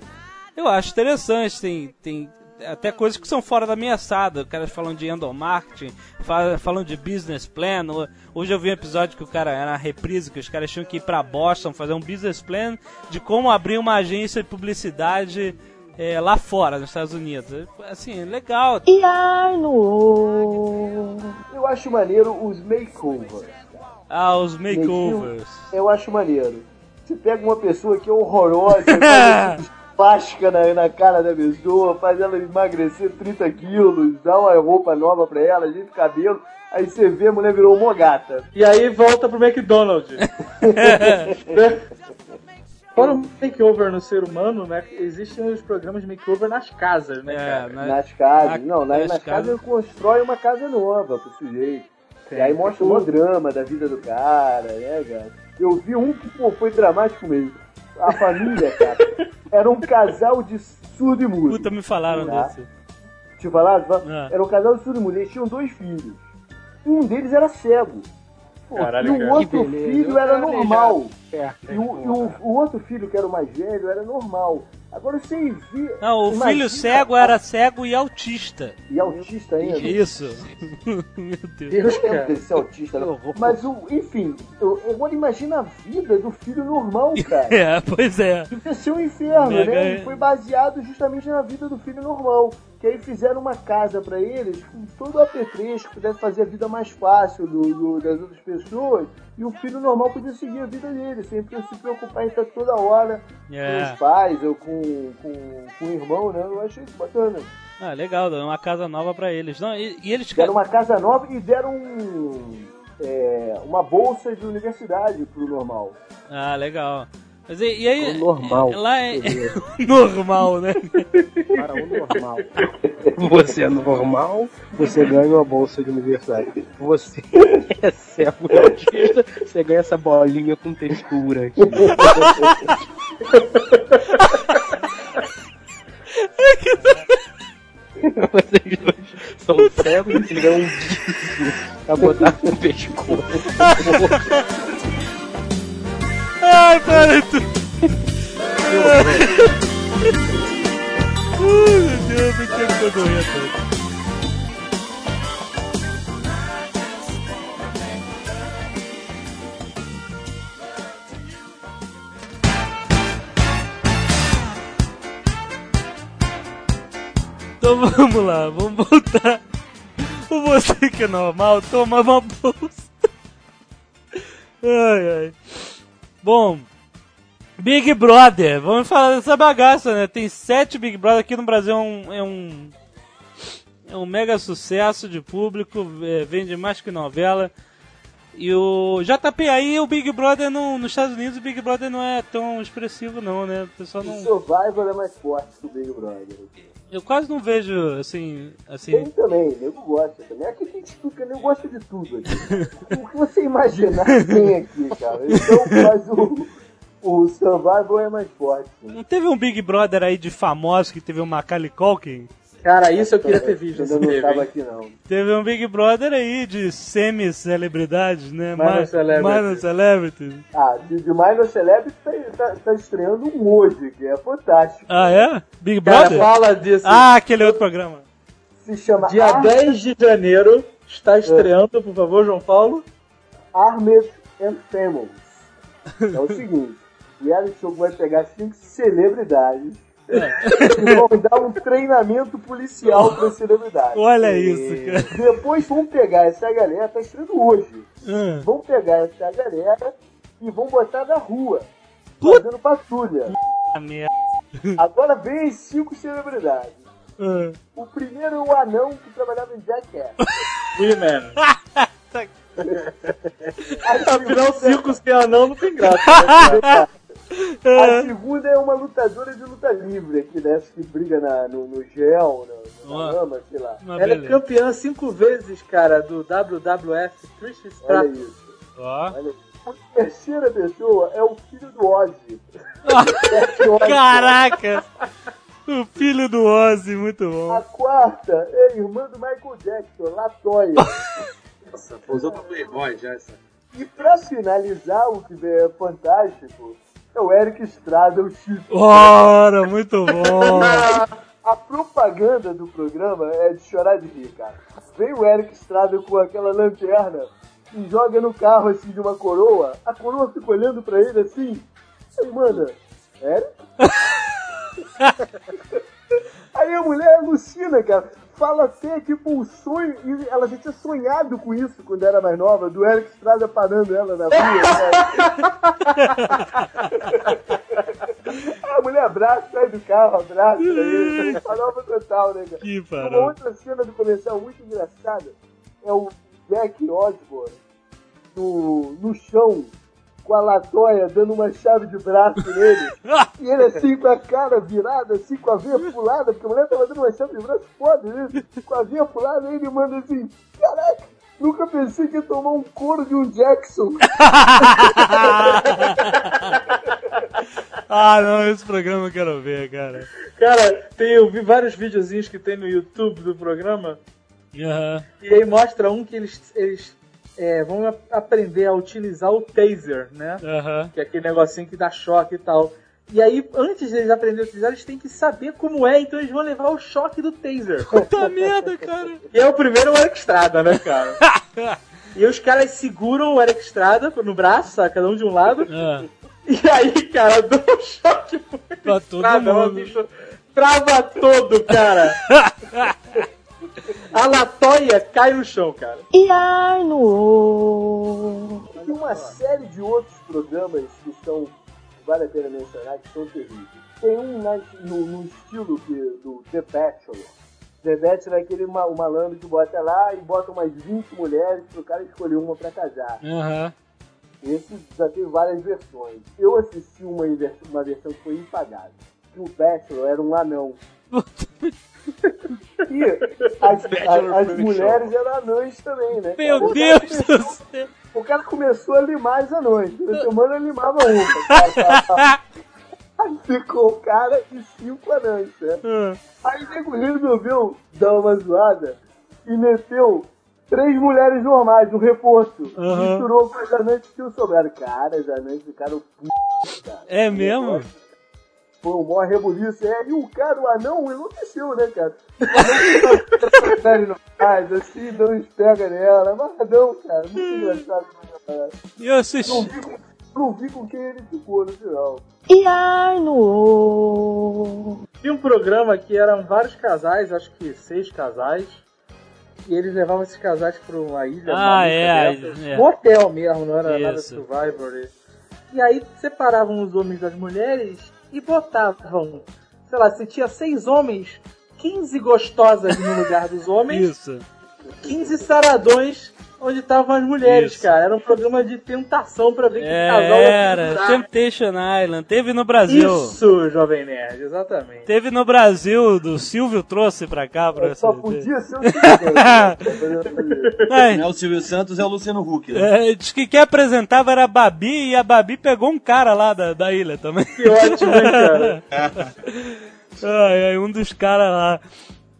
eu acho interessante. Tem, tem até coisas que são fora da minha assada. Caras falam de endomarketing, fa- falam de business plan. Ho- Hoje eu vi um episódio que o cara era uma reprise, que os caras tinham que ir pra Boston fazer um business plan de como abrir uma agência de publicidade é, lá fora, nos Estados Unidos. Assim, legal. E ai, no. Eu acho maneiro os makeovers. Ah, os makeovers. Eu acho maneiro. Você pega uma pessoa que é horrorosa, faz plástica na, na cara da pessoa, faz ela emagrecer 30 quilos, dá uma roupa nova pra ela, ajeita o cabelo, aí você vê a mulher virou uma gata. E aí volta pro McDonald's. Fora o makeover no ser humano, né? Existem os programas de makeover nas casas, né, É, cara? né? Nas casas. Na- não, nas, nas nas casas casas. constrói uma casa nova pro sujeito. E aí mostra o drama da vida do cara, né, cara? Eu vi um que pô, foi dramático mesmo. A família, cara, era um casal de surdo e mudo. Puta, me falaram Tá. desse. Te falaram? Ah. Era um casal de surdo e mudo. Eles tinham dois filhos. Um deles era cego. Pô, Caralho, e o cara. outro filho era normal. E o, o- o outro filho, que era o mais velho, era normal. Agora você vê. Não, o imagina- filho cego era cego e autista. E autista ainda. Isso. Meu Deus. Deus, Eu lembro cara. desse autista. Né? Mas, o, enfim, eu, agora imagina a vida do filho normal, cara. É, pois é. Devia ser um inferno, Mega- né? E foi baseado justamente na vida do filho normal. Que aí fizeram uma casa pra eles com todo o apetrecho, que pudesse fazer a vida mais fácil do, do- das outras pessoas. E o filho normal podia seguir a vida dele, sem se preocupar em estar toda hora com É. os pais ou com, com, com o irmão, né? Eu achei isso bacana. Ah, legal, uma casa nova pra eles. Não, e, e eles. Deram uma casa nova e deram um, é, uma bolsa de universidade pro normal. Ah, legal. Mas e, e aí. O normal. Lá é. normal, né? Para o normal. Você é normal, você ganha uma bolsa de universidade. Você é cego e autista, você ganha essa bolinha com textura aqui. Vocês dois são cegos e ganham um disco pra botar no pescoço. Ai, para tu. Ai, meu Deus, me tempo que eu doía todo. Então vamos lá, vamos voltar. O você que é normal toma uma bolsa. Ai, ai. Bom, Big Brother, vamos falar dessa bagaça, né? Tem sete Big Brother aqui no Brasil, é um, é um, é um mega sucesso de público, é, vende mais que novela. E o JP aí, o Big Brother não, nos Estados Unidos, o Big Brother não é tão expressivo não, né? O pessoal O não, Survivor é mais forte que o Big Brother. Eu quase não vejo assim, assim. Tem também, nego gosta também. Aqui tem de tudo, que nego gosta de tudo aqui. o que você imaginar tem aqui, cara. Então, mas o, o Survivor é mais forte. Não teve um Big Brother aí de famosos que teve o Macaulay Culkin? Cara, isso eu queria ter visto. Ainda esse não tava aqui, não. Teve um Big Brother aí de semi-celebridades, né? Minor Ma- celebrities. Minor celebrities. Ah, de, de Minor Celebrity tá, tá, tá estreando um hoje, que é fantástico. Ah, é? Big Cara, Brother? fala disso. Ah, aquele outro programa. Se chama Dia Ar 10 de janeiro está estreando, por favor, João Paulo. Armed and Famous. É o seguinte, o reality show vai pegar cinco celebridades vão dar um treinamento policial para celebridades. Olha isso, cara. Depois vão pegar essa galera, tá estreando hoje. Ah, Vão pegar essa galera e vão botar na rua, Puta- fazendo patrulha. a merda. Agora vem as cinco celebridades. Ah. O primeiro é o anão que trabalhava em Jackass. He-Man. A Afinal, circo sem anão não tem graça. né? A segunda é uma lutadora de luta livre aqui, né? Que briga na, no, no gel, na, na lama, sei lá. Uma Ela é beleza. campeã cinco vezes, cara, do WWF Trish Olha Stratus. isso. Ó. Olha isso. A terceira pessoa é o filho do Ozzy. Ozzy. Caraca! O filho do Ozzy, muito A bom. quarta é a irmã do Michael Jackson, Latoya. Nossa, pousou pra Playboy já essa. E pra finalizar, o que é fantástico, é o Eric Estrada, o Chico. Ora, muito bom. A propaganda do programa é de chorar de rir, cara. Vem o Eric Estrada com aquela lanterna e joga no carro assim de uma coroa. A coroa fica olhando pra ele assim. Aí manda, Eric? Aí a mulher alucina, cara. Fala até tipo um sonho. E ela já tinha sonhado com isso quando era mais nova, do Eric Estrada parando ela na rua. a mulher abraça, sai do carro, abraça. Farofa total, né, cara? Que Uma parou. outra cena do comercial muito engraçada é o Jack Osborne no, no chão com a latoia dando uma chave de braço nele. e ele assim com a cara virada, assim, com a veia pulada, porque a mulher tava dando uma chave de braço foda nele, com a veia pulada, aí ele manda assim, caraca, nunca pensei que ia tomar um couro de um Jackson. Ah, não, esse programa eu quero ver, cara. Cara, tem, eu vi vários videozinhos que tem no YouTube do programa. Aham. E aí mostra um que eles, eles é, vão aprender a utilizar o taser, né? Aham. Que é aquele negocinho que dá choque e tal. E aí, antes deles aprenderem a utilizar, eles têm que saber como é, então eles vão levar o choque do taser. Puta merda, cara. E é o primeiro o Eric Estrada, né, cara? E os caras seguram o Eric Estrada no braço, sabe? Cada um de um lado. Ah, E aí, cara, dá um choque pro Eric pra todo Estrada, mundo. bicho trava todo, cara. A latoia cai no chão, cara. Tem uma série de outros programas que são, vale a pena mencionar, que são terríveis. Tem um na- no, no estilo que, do The Bachelor. The Bachelor é aquele ma- o malandro que bota lá e bota umas 20 mulheres pro cara escolher uma pra casar. Aham. Esse já tem várias versões. Eu assisti uma, uma versão que foi impagável. Que o Bachelor era um anão. e as, as mulheres eram anãs também, né? Meu cara? Deus do céu. O cara começou a limar as anões. Na semana limava uma. ficou o cara e cinco anãs, né? Ah, Aí o nego resolveu dar uma zoada e meteu três mulheres normais, um reforço. Aham. Misturou com as anãs que tinham sobrado. Cara, as anãs ficaram p... cara. É mesmo? Foi um maior rebuliço. É, e o cara, o anão, enlouqueceu, né, cara? O anão ficou série normais, assim, dando uns pega nela. Amarradão, cara. Muito engraçado. cara. E eu assisti. Não vi, com, não vi com quem ele ficou no final. Tinha um programa que eram vários casais, acho que seis casais. E eles levavam esses casais pra uma ilha. Ah, é, dessas. é. Um hotel mesmo, não era nada Isso. Survivor. E- E aí separavam os homens das mulheres e botavam, sei lá, se tinha seis homens, 15 gostosas no lugar dos homens, Isso. 15 saradões onde estavam as mulheres, Isso. cara. Era um programa de tentação pra ver que casal ia Era. Temptation Island. Teve no Brasil. Isso, Jovem Nerd, exatamente. Teve no Brasil, do Silvio trouxe pra cá. Pra Só essa- podia ser o seguinte. Ai, Não é o Silvio Santos, é o Luciano Huck. Né? é, diz que quem apresentava era a Babi e a Babi pegou um cara lá da, da ilha também. Que ótimo, hein, cara? Ai, ai, um dos caras lá.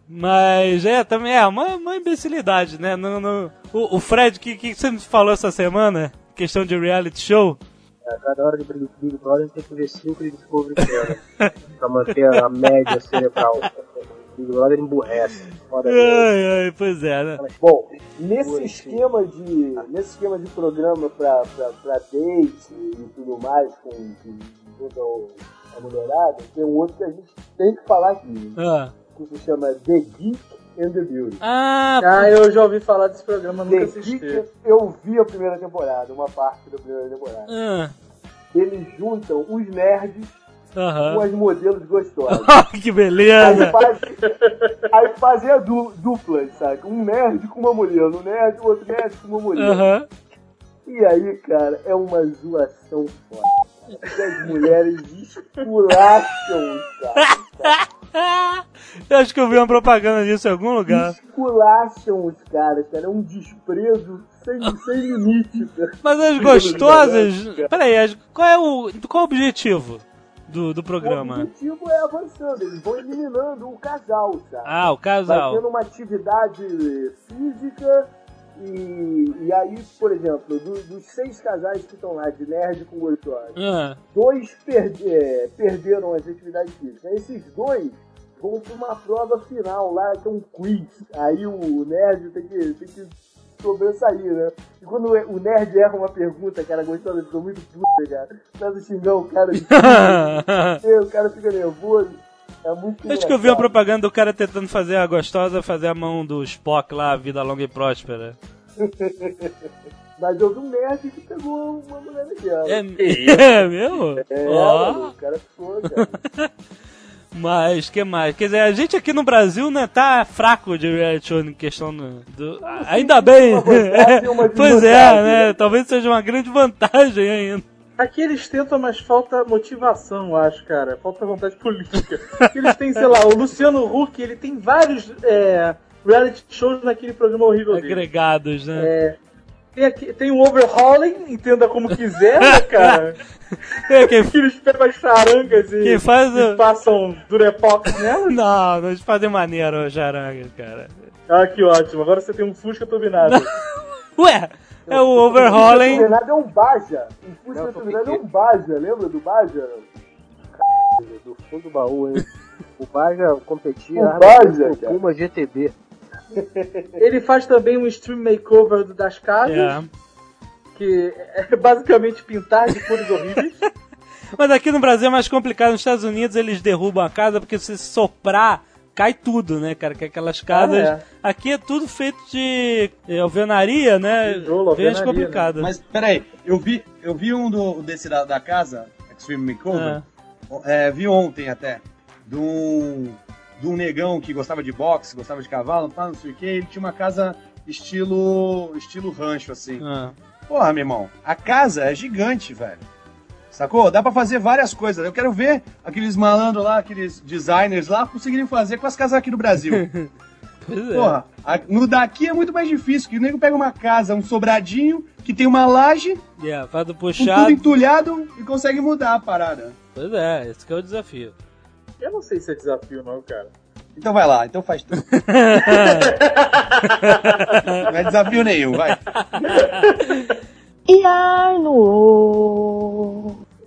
Mas é, também é uma, uma imbecilidade, né? No, no- o, o Fred, que, que você me falou essa semana? Questão de reality show? A cada hora de Big Big Brother tem que ver 5 de Discovery Channel pra manter a média cerebral. Big Brother emburrece. Ai, ai, pois é, né? Bom, nesse esquema de nesse esquema de programa pra, pra, pra date e tudo mais com, com toda a mulherada, tem um outro que a gente tem que falar aqui, Ah, que se chama The Geek and the Beauty. ah Ah, eu já ouvi falar desse programa, nunca The assisti. Geek, eu vi a primeira temporada, uma parte da primeira temporada. ah, Eles juntam os nerds com as modelos gostosas. que Aí, beleza! faz, aí fazem a du, duplas, sabe? Um nerd com uma modelo, um nerd, outro nerd com uma modelo. E aí, cara, é uma zoação foda. As mulheres esculacham cara. Eu acho que eu vi uma propaganda disso em algum lugar. Esculacham os caras, cara. É um desprezo sem, sem limite, cara. Mas as gostosas. Peraí, as- qual é o. Qual é o objetivo do, do O programa? objetivo é avançando, eles vão eliminando o casal, sabe? Ah, o Vai casal. tendo uma atividade física e, e aí, por exemplo, do- dos seis casais que estão lá, de nerd com gostosa, Ah, dois perde- é, perderam as atividades físicas. Esses dois vão para uma prova final lá, que é um quiz. Aí o nerd tem que, tem que sobressair, né? E quando o nerd erra uma pergunta, cara, gostosa, fica muito puta, cara. Começa a xingar o cara o cara fica nervoso. É muito acho que eu vi uma propaganda do cara tentando fazer a gostosa fazer a mão do Spock lá, vida longa e próspera. Mas eu vi um nerd que pegou uma mulher daquela. É, é mesmo? É, mano, o cara ficou, cara. Mas, que mais? Quer dizer, a gente aqui no Brasil, né, tá fraco de reality show em questão do... do- Ainda bem! pois é, né? Talvez seja uma grande vantagem ainda. Aqui eles tentam, mas falta motivação, eu acho, cara. Falta vontade política. Eles têm, sei lá, o Luciano Huck, ele tem vários é, reality shows naquele programa horrível dele. Agregados, né? É, tem, aqui, tem o Overhauling, entenda como quiser, né, cara? É, quem, Que eles pegam as charangas e, quem faz e o... passam Durepox nelas. Não, não, eles fazem maneiro o charanga, cara. Ah, que ótimo. Agora você tem um Fusca turbinado. Ué, É o O overhauling. Bernardo é um Baja. O Fusca Não, do tô Bernardo é um Baja, lembra do Baja? Do fundo do baú, hein? O Baja competia O Baja, com o. Puma GTB. Ele faz também um stream makeover do- das casas, É. que é basicamente pintar de cores horríveis. Mas aqui no Brasil é mais complicado. Nos Estados Unidos eles derrubam a casa porque se soprar, cai tudo, né, cara? Que aquelas casas. Ah, é. Aqui é tudo feito de é, alvenaria, né? Tijolo, Bem mais alvenaria, complicado. Mas peraí, eu vi, eu vi um do, desse da, da casa, Extreme Makeover, é, vi ontem até, de um, de um negão que gostava de boxe, gostava de cavalo, pá, não sei o que, ele tinha uma casa estilo estilo rancho, assim. Ah. Porra, meu irmão, a casa é gigante, velho. Sacou? Dá pra fazer várias coisas. Eu quero ver aqueles malandros lá, aqueles designers lá, conseguirem fazer com as casas aqui do Brasil. É. Porra, a- no daqui é muito mais difícil, que o nego pega uma casa, um sobradinho, que tem uma laje, Yeah, faz do com tudo puxado. entulhado e consegue mudar a parada. Pois é, esse que é o desafio. Eu não sei se é desafio, não, cara. Então vai lá, então faz tudo. Não é desafio nenhum, vai.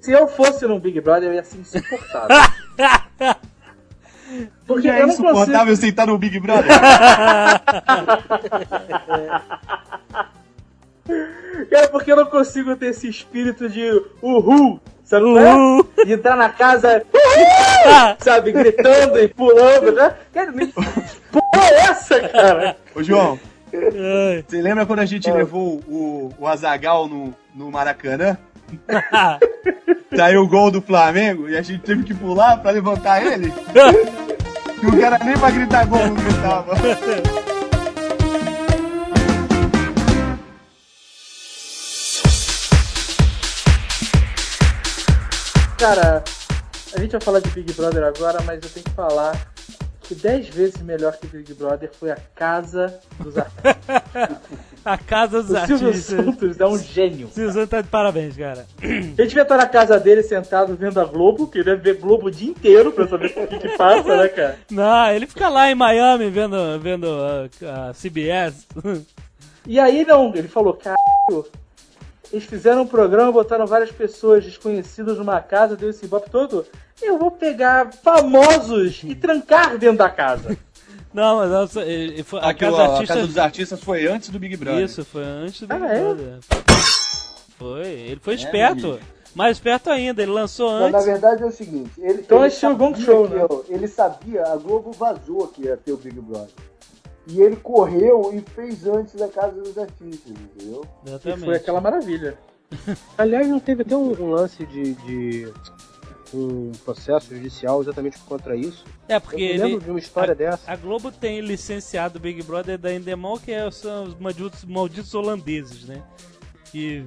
Se eu fosse no Big Brother, eu ia ser insuportável. Porque é eu não consigo. insuportável sentar no Big Brother. Cara, porque eu não consigo ter esse espírito de uhul, é? Uhul. E entrar na casa, uhul, sabe? Gritando e pulando, né? Cara, nem... Porra é essa, cara? Ô, João, você lembra quando a gente levou o, o Azagal no, no Maracanã? Saiu o gol do Flamengo e a gente teve que pular pra levantar ele? E o cara nem pra gritar gol não gritava. Cara, a gente vai falar de Big Brother agora, mas eu tenho que falar que 10 vezes melhor que Big Brother foi a casa dos artistas. A casa dos O Silvio artistas. Santos é um gênio. Silvio Santos tá de parabéns, cara. A gente devia estar na casa dele sentado vendo a Globo, que ele deve ver Globo o dia inteiro pra saber o que, que passa, né, cara? Não, ele fica lá em Miami vendo, vendo a, a CBS. E aí não, ele falou, caralho, eles fizeram um programa, botaram várias pessoas desconhecidas numa casa, deu esse bop todo. Eu vou pegar famosos e trancar dentro da casa. Não, mas nossa, ele, foi, a casa dos a artistas. Casa dos Artistas foi antes do Big Brother. Isso, foi antes do Big Ah, é? Brother. Foi, ele foi esperto. Mais esperto ainda, ele lançou Mas, na antes. verdade é o seguinte, ele, Então ele esse é sabia Show, que, né? Ele sabia, a Globo vazou que ia ter o Big Brother. E ele correu e fez antes da Casa dos Artistas, entendeu? E Exatamente. foi aquela maravilha. Aliás, não teve até um, um lance de, de um processo judicial exatamente contra isso? É, porque Eu lembro ele. de uma história a, dessa. A Globo tem licenciado o Big Brother da Endemol, que é- são os malditos, malditos holandeses, né? Que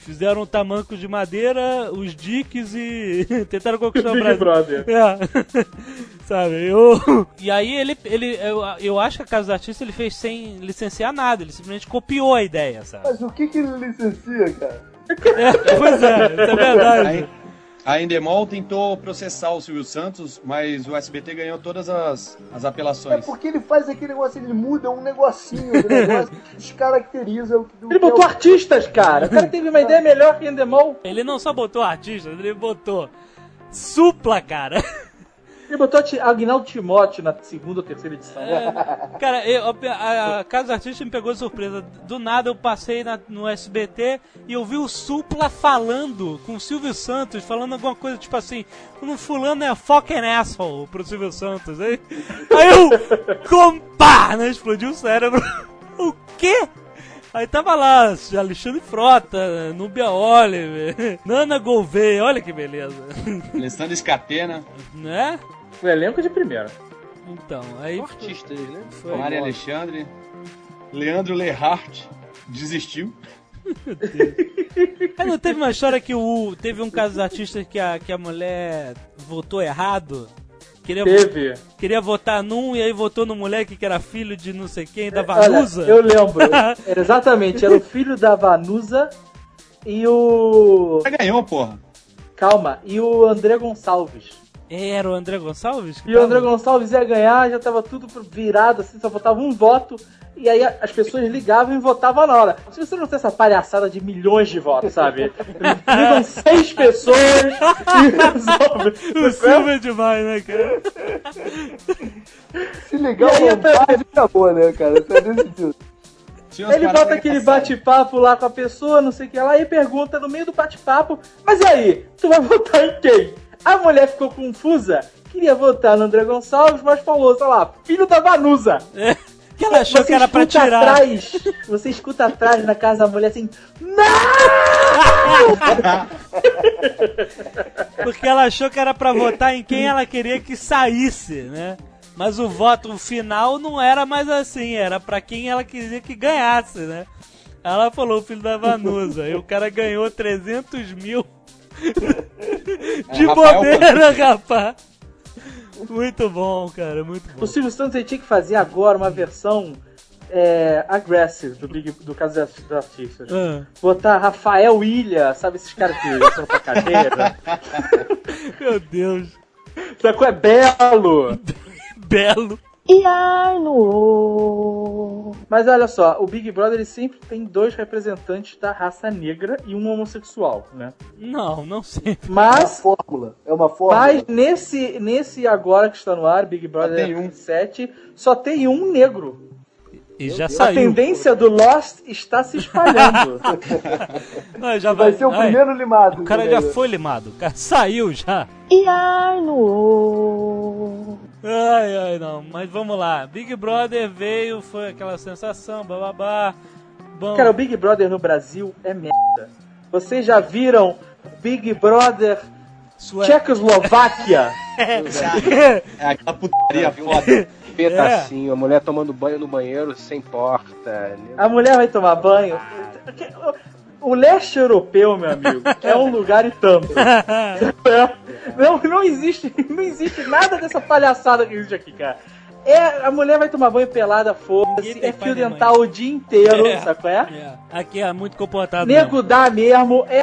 fizeram tamancos de madeira, os diques e tentaram conquistar o Brasil. Brother. É. Sabe, eu... E aí ele, ele eu, eu acho que a Casa do Artista ele fez sem licenciar nada, ele simplesmente copiou a ideia, sabe? Mas o que que ele licencia, cara? É, pois é, isso é verdade. A Endemol tentou processar o Silvio Santos, mas o SBT ganhou todas as, as É apelações. porque ele faz aquele negócio, ele muda um negocinho do negócio que descaracteriza o que do Ele que é botou o- artistas, cara. O cara teve uma ideia melhor que Endemol. Ele não só botou artistas, ele botou supla, cara. Ele botou Agnaldo Timóteo na segunda ou terceira edição. Cara, eu- a, a Casa do Artista me pegou de surpresa. Do nada eu passei na- no SBT e eu vi o Supla falando com o Silvio Santos, falando alguma coisa tipo assim: um fulano é fucking asshole pro Silvio Santos. Aí, aí eu, compá, né? Explodiu o cérebro. O quê? Aí tava lá, Alexandre Frota, Nubia Oliver, Nana Gouveia, olha que beleza. Alessandro Scatena, né? O elenco de primeira. Então, aí Artistas, né? foi. Maria Alexandre, Leandro Lehart desistiu. Ah, não teve uma história que o teve um caso dos artistas que a, que a mulher votou errado? Queria, Teve. queria votar num e aí votou no moleque que era filho de não sei quem, da Olha, Vanusa? eu lembro. Era exatamente, era o filho da Vanusa e o. Já ganhou, porra. Calma, e o André Gonçalves. Era o André Gonçalves? E o André? Gonçalves ia ganhar, já tava tudo virado, assim, só faltava um voto. E aí as pessoas ligavam e votavam na hora. Se você não tem essa palhaçada de milhões de votos, sabe? Ligam seis pessoas e resolve. O Silvio é demais, né, cara? Se ligar E aí, o vontade, acabou, né, cara? Tá decidido. Tinha uns Ele bota que aquele bate-papo lá com a pessoa, não sei o que lá, e pergunta no meio do bate-papo: Mas e aí, tu vai votar em quem? A mulher ficou confusa, queria votar no André Gonçalves, mas falou, sei lá, filho da Vanusa. Que ela achou você que era pra tirar. Atrás, você escuta atrás na casa da mulher assim: Porque ela achou que era pra votar em quem ela queria que saísse, né? Mas o voto final não era mais assim, era pra quem ela queria que ganhasse, né? Ela falou, filho da Vanusa, e o cara ganhou 300 mil de Rafael bobeira, rapaz. Muito bom, cara, muito bom. O Silvio Santos ele tinha que fazer agora uma versão é, aggressive do, Big, do caso das, das artistas. Ah, Botar Rafael Ilha, sabe esses caras que são pra cadeira? meu Deus, Sacou? É belo! belo. Mas olha só, o Big Brother ele sempre tem dois representantes da raça negra e um homossexual, né? Não, não sempre. É uma Mas, fórmula. É uma fórmula. mas nesse, nesse agora que está no ar, Big Brother tem um. 7, só tem um negro. E já A saiu. tendência do Lost está se espalhando. Ah, já Vai ser o Ai, primeiro limado. O cara já foi limado, o cara saiu já. Ai, ai, não. Mas vamos lá. Big Brother veio, foi aquela sensação, bababá. Bom, Cara, o Big Brother no Brasil é merda. Vocês já viram Big Brother sua... Tchecoslováquia? É aquela putaria foda. Petacinho, a mulher tomando banho no banheiro sem porta. né? A mulher vai tomar banho. O leste europeu, meu amigo, é um lugar e tanto. Não, não existe, não existe nada dessa palhaçada que existe aqui, cara. É, a mulher vai tomar banho pelada, foda-se, é fio nem mãe. dental o dia inteiro, É. sabe qual é? É, aqui é muito comportado. Nego dá mesmo, é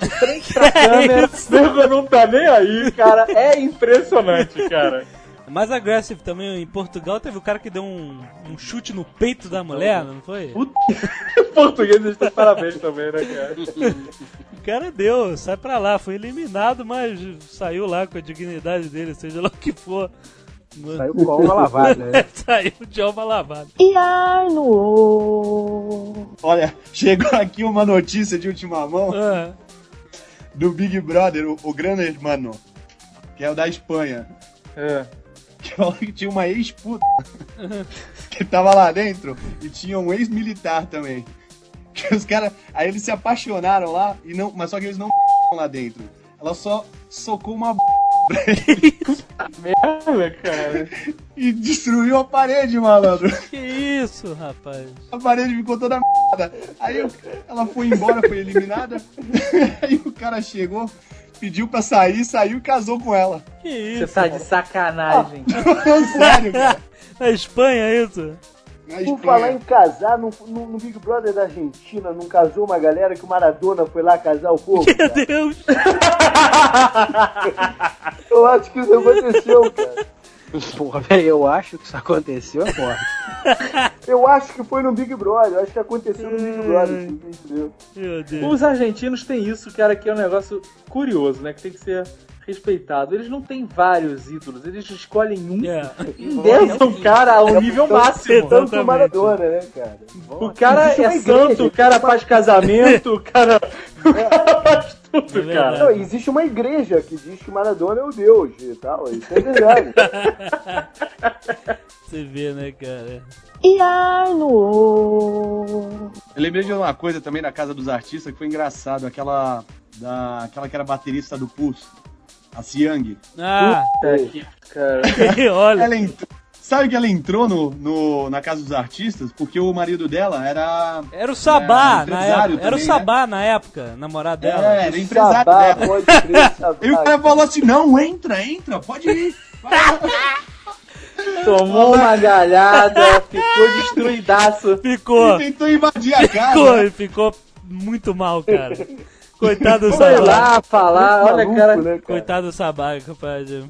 de frente pra câmera, isso. nego não tá nem aí, cara. É impressionante, cara. Mais agressivo também, em Portugal teve o cara que deu um, um chute no peito da mulher, não foi? Puta, português de parabéns também, né, cara? O cara deu, sai pra lá, foi eliminado, mas saiu lá com a dignidade dele, seja lá o que for. Saiu com a alma lavada, né? saiu de alma lavada. Olha, chegou aqui uma notícia de última mão Ah, do Big Brother, o, o grande hermano, que é o da Espanha. É. Que tinha uma ex-puta que tava lá dentro e tinha um ex-militar também. Que os caras. Aí eles se apaixonaram lá, e não, mas só que eles não lá dentro. Ela só socou uma Merda, cara. e destruiu a parede, malandro. que isso, rapaz? A parede ficou toda merda. Aí ela foi embora, foi eliminada. Aí o cara chegou, pediu pra sair, saiu e casou com ela. Que Você isso? tá de sacanagem. Sério, cara. Na Espanha, é isso? Na Por falar em casar, no, no- no Big Brother da Argentina, não casou uma galera que o Maradona foi lá casar o povo? Meu cara? Deus! Eu acho que isso aconteceu, cara. Porra, velho, eu acho que isso aconteceu agora. Eu acho que foi no Big Brother, eu acho que aconteceu no Big Brother. entendeu? Meu Deus. Os argentinos têm isso, cara, que é um negócio curioso, né? Que tem que ser respeitado. Eles não têm vários ídolos, eles escolhem um É. e endeusam o cara ao nível máximo. Tanto Maradona, né, cara? O cara é igreja. santo, o cara faz casamento, o cara, o cara faz tudo, É cara. Não, existe uma igreja que diz que Maradona é o Deus e tal, isso é verdade. Você vê, né, cara? Eu lembrei de uma coisa também da Casa dos Artistas que foi engraçado, aquela da aquela que era baterista do Pulse, a Siang. Ah, Puta que- cara. olha. Ela entrou, sabe que ela entrou no, no- na Casa dos Artistas porque o marido dela era Era o Sabá É, na época. Era o também, Sabá na época, namorado dela. é, era empresário Sabá, dela. pode crer, Sabá. E o cara falou assim: "Não, entra, entra, pode ir". Tomou uma galhada, ficou destruidaço. Ficou. E tentou invadir a casa. Ficou, ficou muito mal, cara. Coitado do Foi Sabaga. lá falar, Muito olha, maluco, cara. né, cara? Coitado do Sabaga, compadre.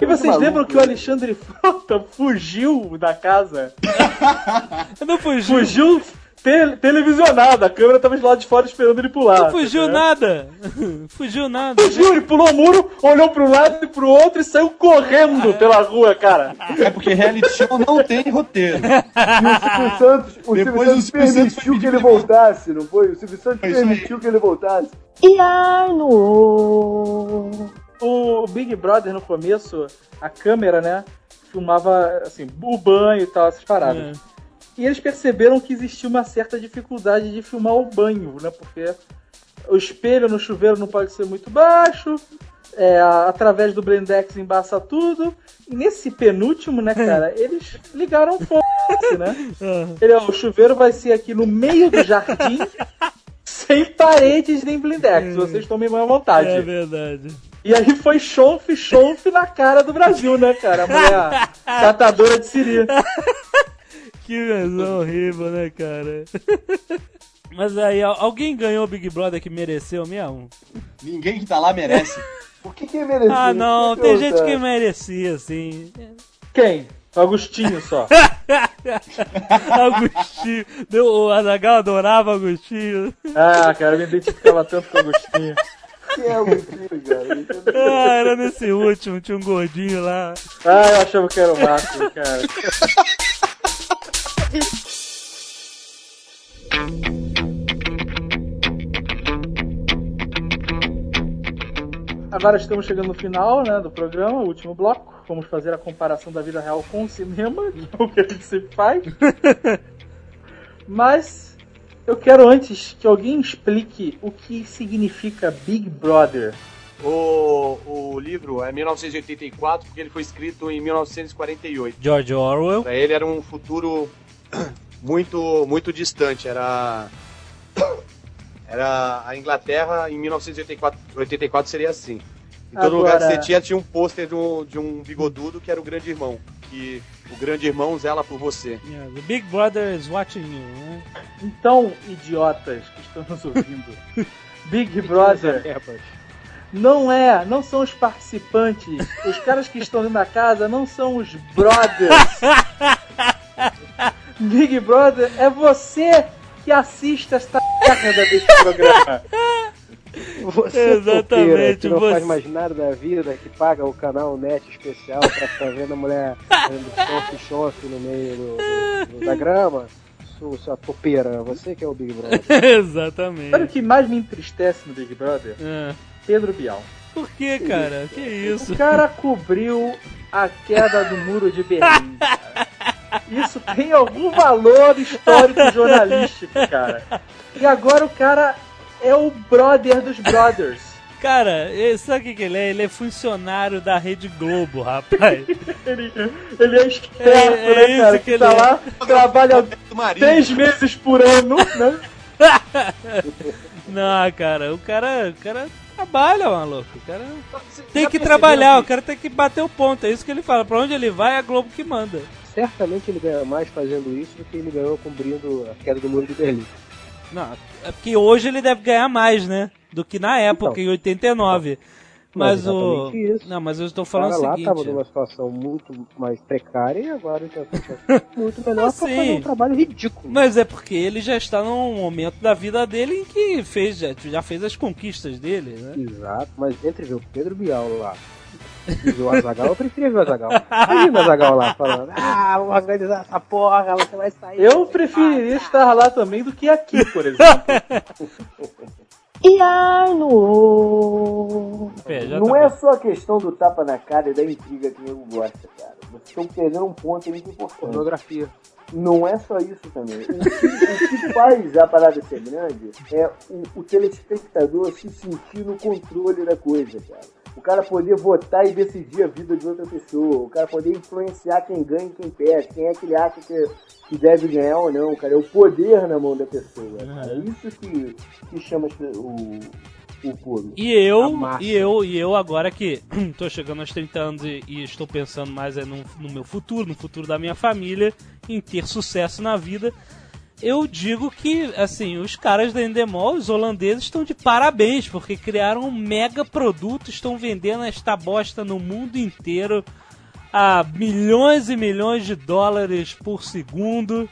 E vocês maluco, lembram que o né? Alexandre Frota fugiu da casa? Eu não fugiu. Fugiu te- televisionado, a câmera tava de lado de fora esperando ele pular. Não fugiu né? nada. Fugiu nada. Fugiu, ele pulou o muro, olhou pro lado e pro outro e saiu correndo pela rua, cara. É porque reality show não tem roteiro. E o Silvio Santos, o Silvio Depois Santos o Silvio Santos permitiu que pedir ele voltasse, não foi? O Silvio Santos Foi aí. permitiu que ele voltasse. O Big Brother no começo, a câmera, né, filmava assim, o banho e tal, essas paradas. É. E eles perceberam que existia uma certa dificuldade de filmar o banho, né? Porque o espelho no chuveiro não pode ser muito baixo, é, através do Blendex embaça tudo. E nesse penúltimo, né, cara, eles ligaram fogo, né? Ele, ó, o chuveiro vai ser aqui no meio do jardim, sem paredes nem Blindex. Vocês tomem à vontade. É verdade. E aí foi chonfe, chonfe na cara do Brasil, né, cara? A mulher catadora de siri. Que versão horrível, né, cara? Mas aí, al- alguém ganhou o Big Brother que mereceu mesmo? Ninguém que tá lá merece. O que que merecia? Ah, não, O que tem gente que merecia, sim. Quem? Agostinho só. Agostinho. Deu- O Azagal adorava Agostinho. Ah, cara, eu me identificava tanto com o Agostinho. Quem é o Agostinho, cara? Ah, era nesse último, tinha um gordinho lá. Ah, eu achava que era o máximo, cara. Agora estamos chegando no final né, do programa, o último bloco. Vamos fazer a comparação da vida real com o cinema, que é o que a gente sempre faz. Mas eu quero antes que alguém explique o que significa Big Brother. O, o livro é 1984 porque ele foi escrito em 1948. George Orwell. Pra ele era um futuro muito muito distante. Era era a Inglaterra em 1984 84 seria assim. Em todo lugar que Agora- você tinha tinha um pôster de um, de um bigodudo que era o grande irmão, que o grande irmão zela por você. Yeah, the Big Brother is watching you, né? Então, idiotas que estão nos ouvindo, Big Brother não é, não são os participantes, os caras que estão da casa não são os brothers. Big Brother é você que assiste esta merda desse programa. Você Exatamente, topeira, que não você- faz mais nada da vida, que paga o canal net especial pra ficar vendo a mulher fazendo chofe-chofe no meio do- do- da grama. Sua, sua topeira, você que é o Big Brother. Sabe o Exatamente. que mais me entristece no Big Brother? É. Pedro Bial. Por que, cara? Que isso? O cara cobriu a queda do muro de Berlim. cara. Isso tem algum valor histórico jornalístico, cara. E agora o cara é o brother dos brothers. Cara, sabe o que, que ele é? Ele é funcionário da Rede Globo, rapaz. Ele, ele é esperto, É- é né, isso cara? que Que, ele tá é. lá, trabalha três meses por ano, né? Não, cara, o cara, o cara trabalha, maluco. O cara tem que trabalhar, o cara tem que bater o ponto. É isso que ele fala. Pra onde ele vai, é a Globo que manda. Certamente ele ganha mais fazendo isso do que ele ganhou cobrindo a queda do muro de Berlim. Não, é porque hoje ele deve ganhar mais, né? Do que na época, Então. em 89. Mas, Mas o. isso. Não, mas eu estou falando cara o lá seguinte. tava numa situação muito mais precária e agora tá situação muito melhor pra Sim. fazer um trabalho ridículo. Mas é porque ele já está num momento da vida dele em que fez, já, já fez as conquistas dele, né? Exato, mas entre ver o Pedro Bial lá e o Azagal, eu preferia ver o Azagal. Imagina o Azagal lá falando, ah, vamos organizar essa porra, você vai sair. Eu preferiria estar lá também do que aqui, por exemplo. É, já Não tá é só a questão do tapa na cara e da intriga que o nego gosta, cara. Vocês estão perdendo um ponto muito importante. Pornografia. Não é só isso também. O que, o que faz a parada ser grande é o, o telespectador se sentir no controle da coisa, cara. O cara poder votar e decidir a vida de outra pessoa. O cara poder influenciar quem ganha e quem perde. Quem é que ele acha que, que deve ganhar ou não, cara. É o poder na mão da pessoa. Cara. É isso que, que chama o. E eu, e eu, e eu agora que tô chegando aos 30 anos e, e estou pensando mais é no, no meu futuro, no futuro da minha família, em ter sucesso na vida, eu digo que, assim, os caras da Endemol, os holandeses, estão de parabéns, porque criaram um mega produto, estão vendendo esta bosta no mundo inteiro a milhões e milhões de dólares por segundo.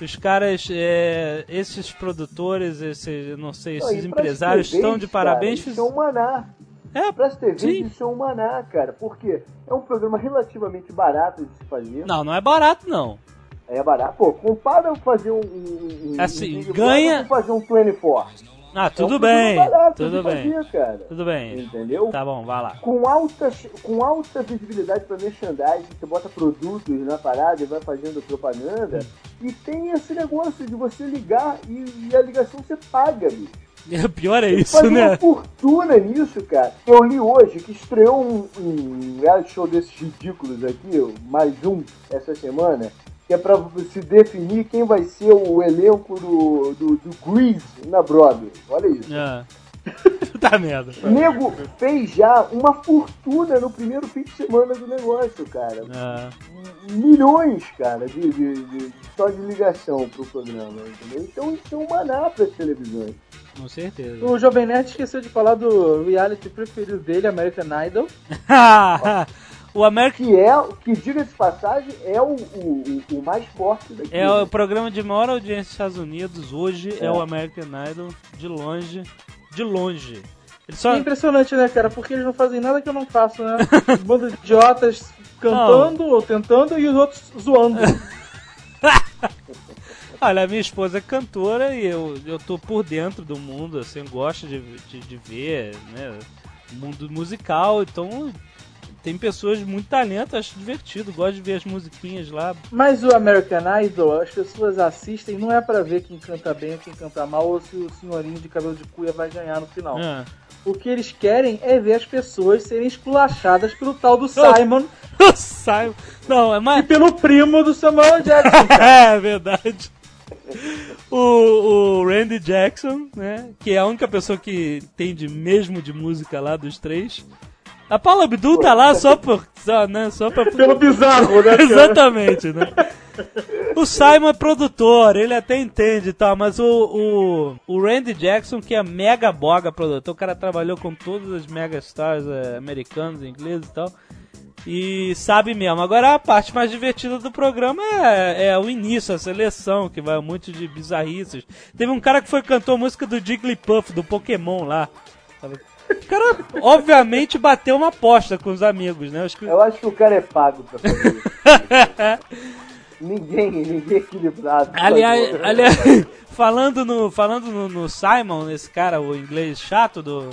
Os caras, é, esses produtores, esses, não sei, Não, esses pras empresários TVs, estão de parabéns. Cara, isso é um maná. É, Pras TVs sim. isso é um maná, cara. Porque é um programa relativamente barato de se fazer. Não, não é barato, não. É barato. Pô, compara fazer um. um, um Assim, um ganha- fazer um 24. Ah, É tudo um programa bem. barato Tudo bem. fazer, cara. Tudo bem. Entendeu? Tá bom, vai lá. Com alta, com alta visibilidade para merchandising, você bota produtos na parada e vai fazendo propaganda. E tem esse negócio de você ligar e, e a ligação você paga, bicho. O pior é isso, Faz uma né? fortuna nisso, cara. Eu li hoje que estreou um, um reality show desses ridículos aqui, mais um, essa semana, que é pra se definir quem vai ser o elenco do, do, do Grease na Broadway. Olha isso. Ah. Puta merda. Nego fez já uma fortuna no primeiro fim de semana do negócio, cara. Ah. Milhões, cara, de, de- de- só de ligação pro programa, entendeu? Então isso é um maná para as televisões. Com certeza. O Jovem Nerd esqueceu de falar do reality preferido dele, American Idol. o American Que é, que diga-se de passagem, é o, o, o- mais forte daqui. é o programa de maior audiência dos Estados Unidos. Hoje é, É. o American Idol de longe. De longe. Só. É impressionante, né, cara? Porque eles não fazem nada que eu não faço, né? Bando de idiotas cantando ou tentando e os outros zoando. Olha, a minha esposa é cantora e eu, eu tô por dentro do mundo, assim, gosto de, de, de ver, né? O mundo musical, então tem pessoas de muito talento, acho divertido, gosto de ver as musiquinhas lá. Mas o American Idol, as pessoas assistem não é pra ver quem canta bem ou quem canta mal ou se o senhorinho de cabelo de cuia vai ganhar no final. Ah. O que eles querem é ver as pessoas serem esculachadas pelo tal do Simon Sai. Não, é e mais. pelo primo do Samuel Jackson. é verdade. O, o Randy Jackson, né? Que é a única pessoa que entende mesmo de música lá dos três. A Paula Abdul tá lá só por. Só, né, só pra. Pelo bizarro, né? Exatamente, né? O Simon é produtor, ele até entende e tal, mas o, o, o Randy Jackson, que é mega boga produtor, o cara trabalhou com todas as mega stars eh, americanos, ingleses e tal, e sabe mesmo. Agora a parte mais divertida do programa é, é o início, a seleção, que vai muito de bizarrices. Teve um cara que foi cantou a música do Jigglypuff, do Pokémon lá. sabe? O cara, obviamente, bateu uma aposta com os amigos, né? Acho que Eu acho que o cara é pago pra fazer isso. ninguém, ninguém é equilibrado. Aliás, aliás falando, no, falando no, no Simon, esse cara, o inglês chato do.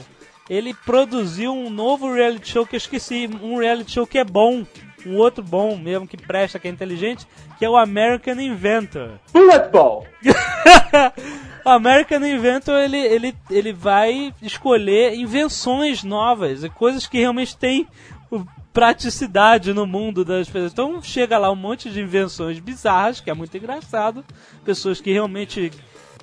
Ele produziu um novo reality show que eu esqueci. Um reality show que é bom. Um outro bom mesmo, que presta, que é inteligente, que é o American Inventor. Bullet Ball. o American Inventor, ele, ele, ele vai escolher invenções novas, e coisas que realmente têm praticidade no mundo das pessoas. Então chega lá um monte de invenções bizarras, que é muito engraçado. Pessoas que realmente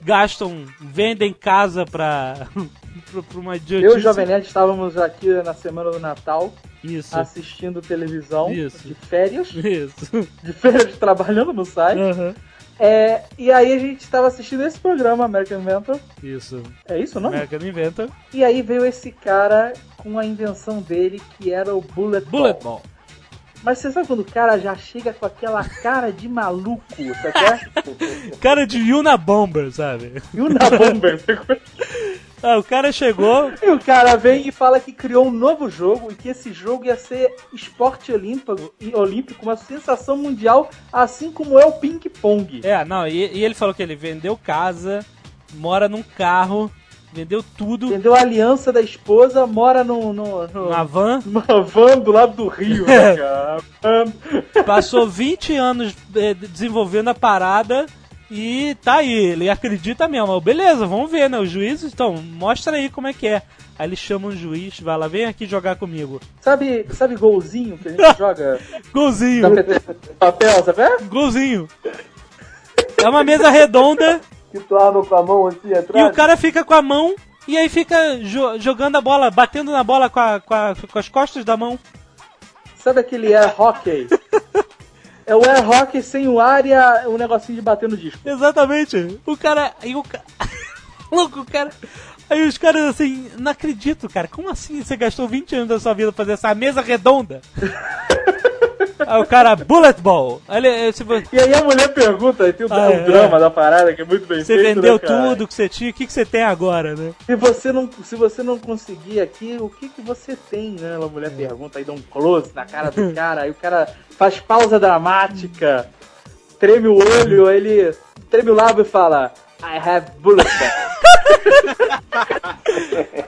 gastam, vendem casa pra, pra, pra uma idiotice. Eu e o Jovem Nerd estávamos aqui na semana do Natal Isso. assistindo televisão Isso. de férias, Isso. de férias trabalhando no site. Aham. É, e aí a gente estava assistindo esse programa, American Inventor. Isso. É isso, não? American Inventor. E aí veio esse cara com a invenção dele que era o Bullet, Bullet Ball. Ball. Mas você sabe quando o cara já chega com aquela cara de maluco, sabe? Cara de Yuna Bomber, sabe? E o na Bomber. Ah, o cara chegou, E o cara vem e fala que criou um novo jogo e que esse jogo ia ser esporte olímpico, olímpico uma sensação mundial, assim como é o ping-pong. É, não, e, e ele falou que ele vendeu casa, mora num carro, vendeu tudo Entendeu? A aliança da esposa mora no, no, no- na van, numa van do lado do rio, né, cara? passou 20 anos eh, desenvolvendo a parada e tá aí, ele acredita mesmo. Beleza, vamos ver, né? Os juízes, então, mostra aí como é que é. Aí ele chama um juiz, vai lá, vem aqui jogar comigo. Sabe, sabe golzinho que a gente joga? Golzinho, Papel, sabe? É? golzinho. É uma mesa redonda Que tu arma com a mão assim e atrás. o cara fica com a mão e aí fica jo- jogando a bola, batendo na bola com, a- com a- com as costas da mão. Sabe aquele air hockey? É o air hockey sem o ar e a- o negocinho de bater no disco. Exatamente. O cara. Aí o cara. Louco, o cara. Aí os caras assim, não acredito, cara. Como assim você gastou 20 anos da sua vida pra fazer essa mesa redonda? Aí o cara, bullet ball. Aí ele, se vo- E aí a mulher pergunta, aí tem o, Ah, o é. drama da parada, que é muito bem você feito, vendeu né, cara? tudo que você tinha, o que, que você tem agora, né? Se você não, se você não conseguir aqui, o que, que você tem, né? A mulher pergunta, aí dá um close na cara do cara, aí o cara faz pausa dramática, treme o olho, aí ele treme o lábio e fala, I have bullet.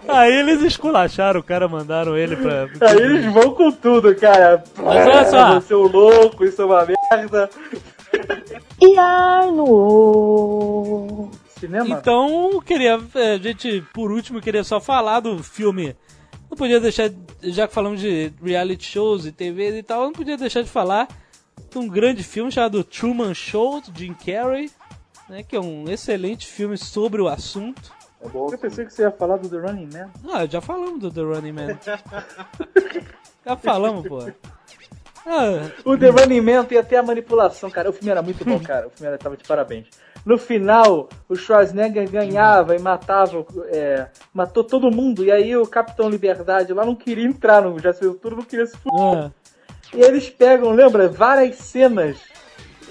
Aí eles esculacharam o cara, mandaram ele pra. Aí eles vão com tudo, cara. Mas olha só. Você é um louco, isso é uma merda. E no Cinema? Então, eu queria. A gente, por último, queria só falar do filme. Não podia deixar. Já que falamos de reality shows e TV e tal, não podia deixar de falar de um grande filme chamado Truman Show, de Jim Carrey, né, que é um excelente filme sobre o assunto. É bom. Eu pensei que você ia falar do The Running Man. Ah, já falamos do The Running Man. já falamos, pô. Ah, O The Running Man tem até a manipulação, cara. O filme era muito bom, cara. O filme era, tava de parabéns. No final, o Schwarzenegger ganhava e matava, é, matou todo mundo. E aí o Capitão Liberdade lá não queria entrar no Já tudo não queria se fuder. ah, E eles pegam, lembra, várias cenas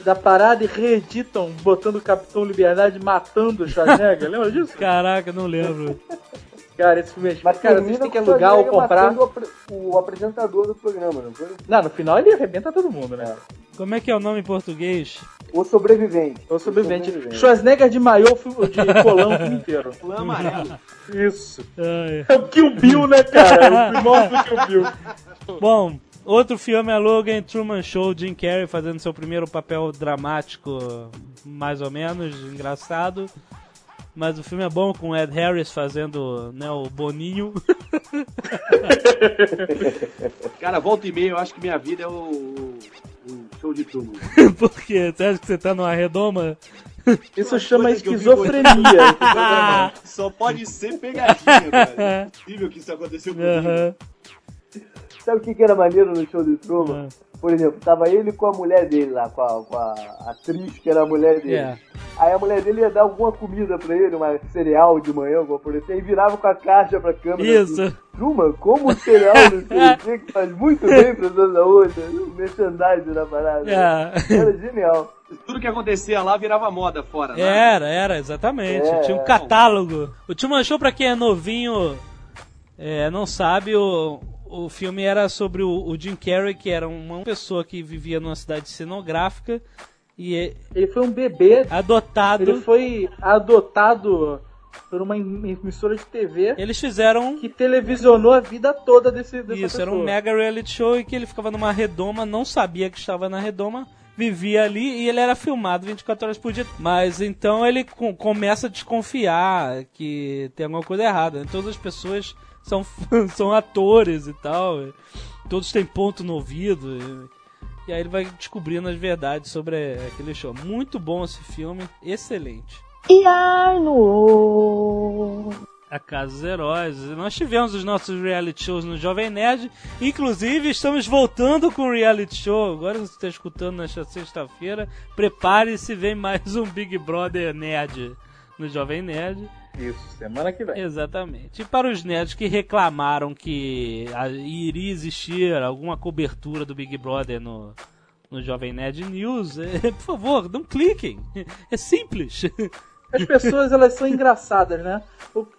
da parada e reeditam, botando o Capitão Liberdade matando o Schwarzenegger. Lembra disso? caraca, não lembro. Cara, esse filme é Mas Cara, vocês têm que o alugar ou Schwarzenegger comprar. O, o apresentador do programa, não foi? Não, no final ele arrebenta todo mundo, né? Como é que é o nome em português? O sobrevivente. É o sobrevivente. Schwarzenegger de maiô, de colão o filme inteiro. Lã amarelo. Isso. Ai. É o Kill Bill, né, cara? É o primórdio do Kill Bill. Bom, outro filme é Logan Truman Show, Jim Carrey fazendo seu primeiro papel dramático, mais ou menos, engraçado. Mas o filme é bom com o Ed Harris fazendo né, o Boninho. Cara, volta e meia, eu acho que minha vida é o, o- show de Truman. Porque você acha que você tá numa redoma? Isso chama esquizofrenia. Só pode ser pegadinha, velho. É possível que isso aconteceu comigo. aham. Sabe o que, que era maneiro no show de Truman? Ah. Por exemplo, tava ele com a mulher dele lá, com a, com a atriz que era a mulher dele. É. Aí a mulher dele ia dar alguma comida pra ele, uma cereal de manhã, alguma coisa assim, e virava com a caixa pra câmera. Isso. Assim, Truman, como o cereal não sei o que, que faz muito bem pra da outra. O merchandising da parada. É. Era genial. Tudo que acontecia lá virava moda fora, né? Era, era, exatamente. É, Tinha um é. catálogo. O Truman Show, pra quem é novinho, é, não sabe, o, o filme era sobre o, o Jim Carrey, que era uma pessoa que vivia numa cidade cenográfica e é Ele foi um bebê. adotado. Ele foi adotado por uma emissora de TV Eles fizeram que televisionou a vida toda desse, dessa isso, era um pessoa. mega reality show e que ele ficava numa redoma, não sabia que estava na redoma, vivia ali e ele era filmado 24 horas por dia. Mas então ele com- começa a desconfiar que tem alguma coisa errada. Todas as pessoas são, são atores e tal, e todos têm ponto no ouvido. E, e aí ele vai descobrindo as verdades sobre aquele show. Muito bom esse filme, excelente. E no A Casa dos Heróis. Nós tivemos os nossos reality shows no Jovem Nerd. Inclusive, estamos voltando com o reality show. Agora você está escutando nesta sexta-feira. Prepare-se, vem mais um Big Brother Nerd no Jovem Nerd. Isso, semana que vem. Exatamente. E para os nerds que reclamaram que iria existir alguma cobertura do Big Brother no, no Jovem Nerd News, eh, por favor, não cliquem. É simples. As pessoas, elas são engraçadas, né?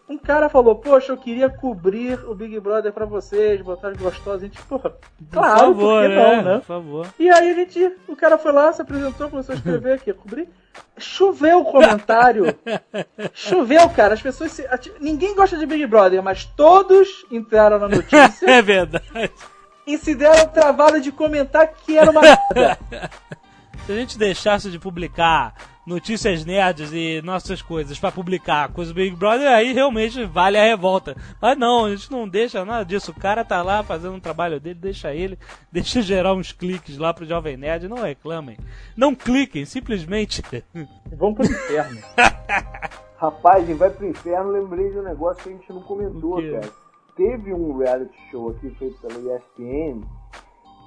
Um cara falou, poxa, eu queria cobrir o Big Brother pra vocês, botar os gostosos. A gente, porra, claro, por favor, por que né? não, né? Por favor. E aí a gente, o cara foi lá, se apresentou, começou a escrever aqui, cobrir. Choveu o comentário. Choveu, cara. As pessoas se, Ninguém gosta de Big Brother, mas todos entraram na notícia É verdade. e se deram travada de comentar que era uma merda. Se a gente deixasse de publicar notícias nerds e nossas coisas pra publicar coisas do Big Brother, aí realmente vale a revolta. Mas não, a gente não deixa nada disso. O cara tá lá fazendo um trabalho dele, deixa ele, deixa gerar uns cliques lá pro Jovem Nerd, não reclamem. Não cliquem, simplesmente. Vamos pro inferno. Rapaz, e vai pro inferno, lembrei de um negócio que a gente não comentou, O cara. Teve um reality show aqui feito pela ESPN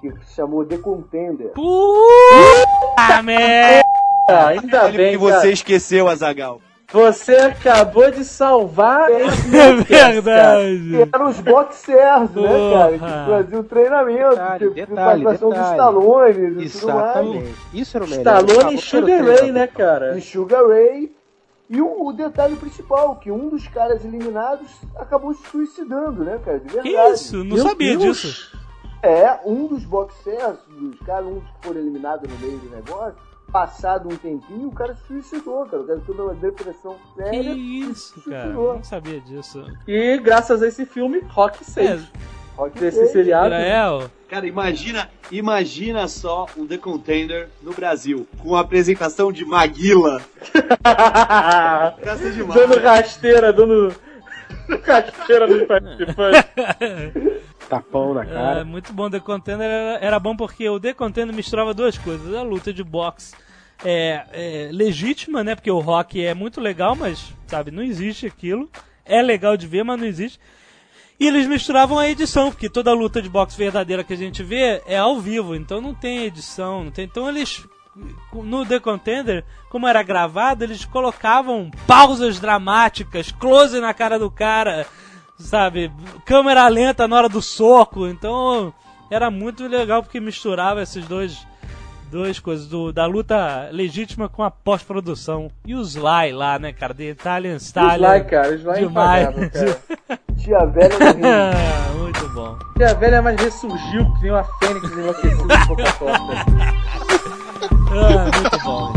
que se chamou The Contender. Puta! Merda! Ah, ainda bem que que você esqueceu, Azagal. Você acabou de salvar esse É podcast, cara. verdade. Eram os boxers, né, cara? Que faziam treinamento, Detalhe, tipo, detalhe, participação do detalhe. Stallone e tudo mais. Exatamente. Isso era o melhor. Stallone e Sugar Ray, né, cara? E Sugar Ray. E o, o detalhe principal, que um dos caras eliminados acabou se suicidando, né, cara? De Que verdade. isso? Não Meu sabia Deus. disso. É, um dos boxers, dos caras, um que foram eliminados no meio do negócio, passado um tempinho, o cara se suicidou, cara. O cara teve uma depressão Que séria. isso, cara? Não sabia disso. E graças a esse filme, Rock É, 6. Rock Desse seis. seriado. Israel. Cara, imagina, imagina só um The Contender no Brasil, com a apresentação de Maguila. Ser demais. dando rasteira, dando rasteira nos participantes. Tapão na É, cara. muito bom. The Contender era, era bom porque o The Contender misturava duas coisas. A luta de boxe é, é legítima, né? Porque o rock é muito legal, mas, sabe, não existe aquilo. É legal de ver, mas não existe. E eles misturavam a edição, porque toda luta de boxe verdadeira que a gente vê é ao vivo, então não tem edição, não tem. Então eles no The Contender, como era gravado, eles colocavam pausas dramáticas, close na cara do cara, sabe? Câmera lenta na hora do soco. Então era muito legal porque misturava esses dois duas coisas, do, da luta legítima com a pós-produção. E o Sly lá, né, cara? The Italian O Style. Sly, cara, o Sly Demais. impagável, cara. Tia velha no ringue. muito bom. E a velha mais ressurgiu, que nem uma fênix enlouquecida de boca torta. Ah, muito bom.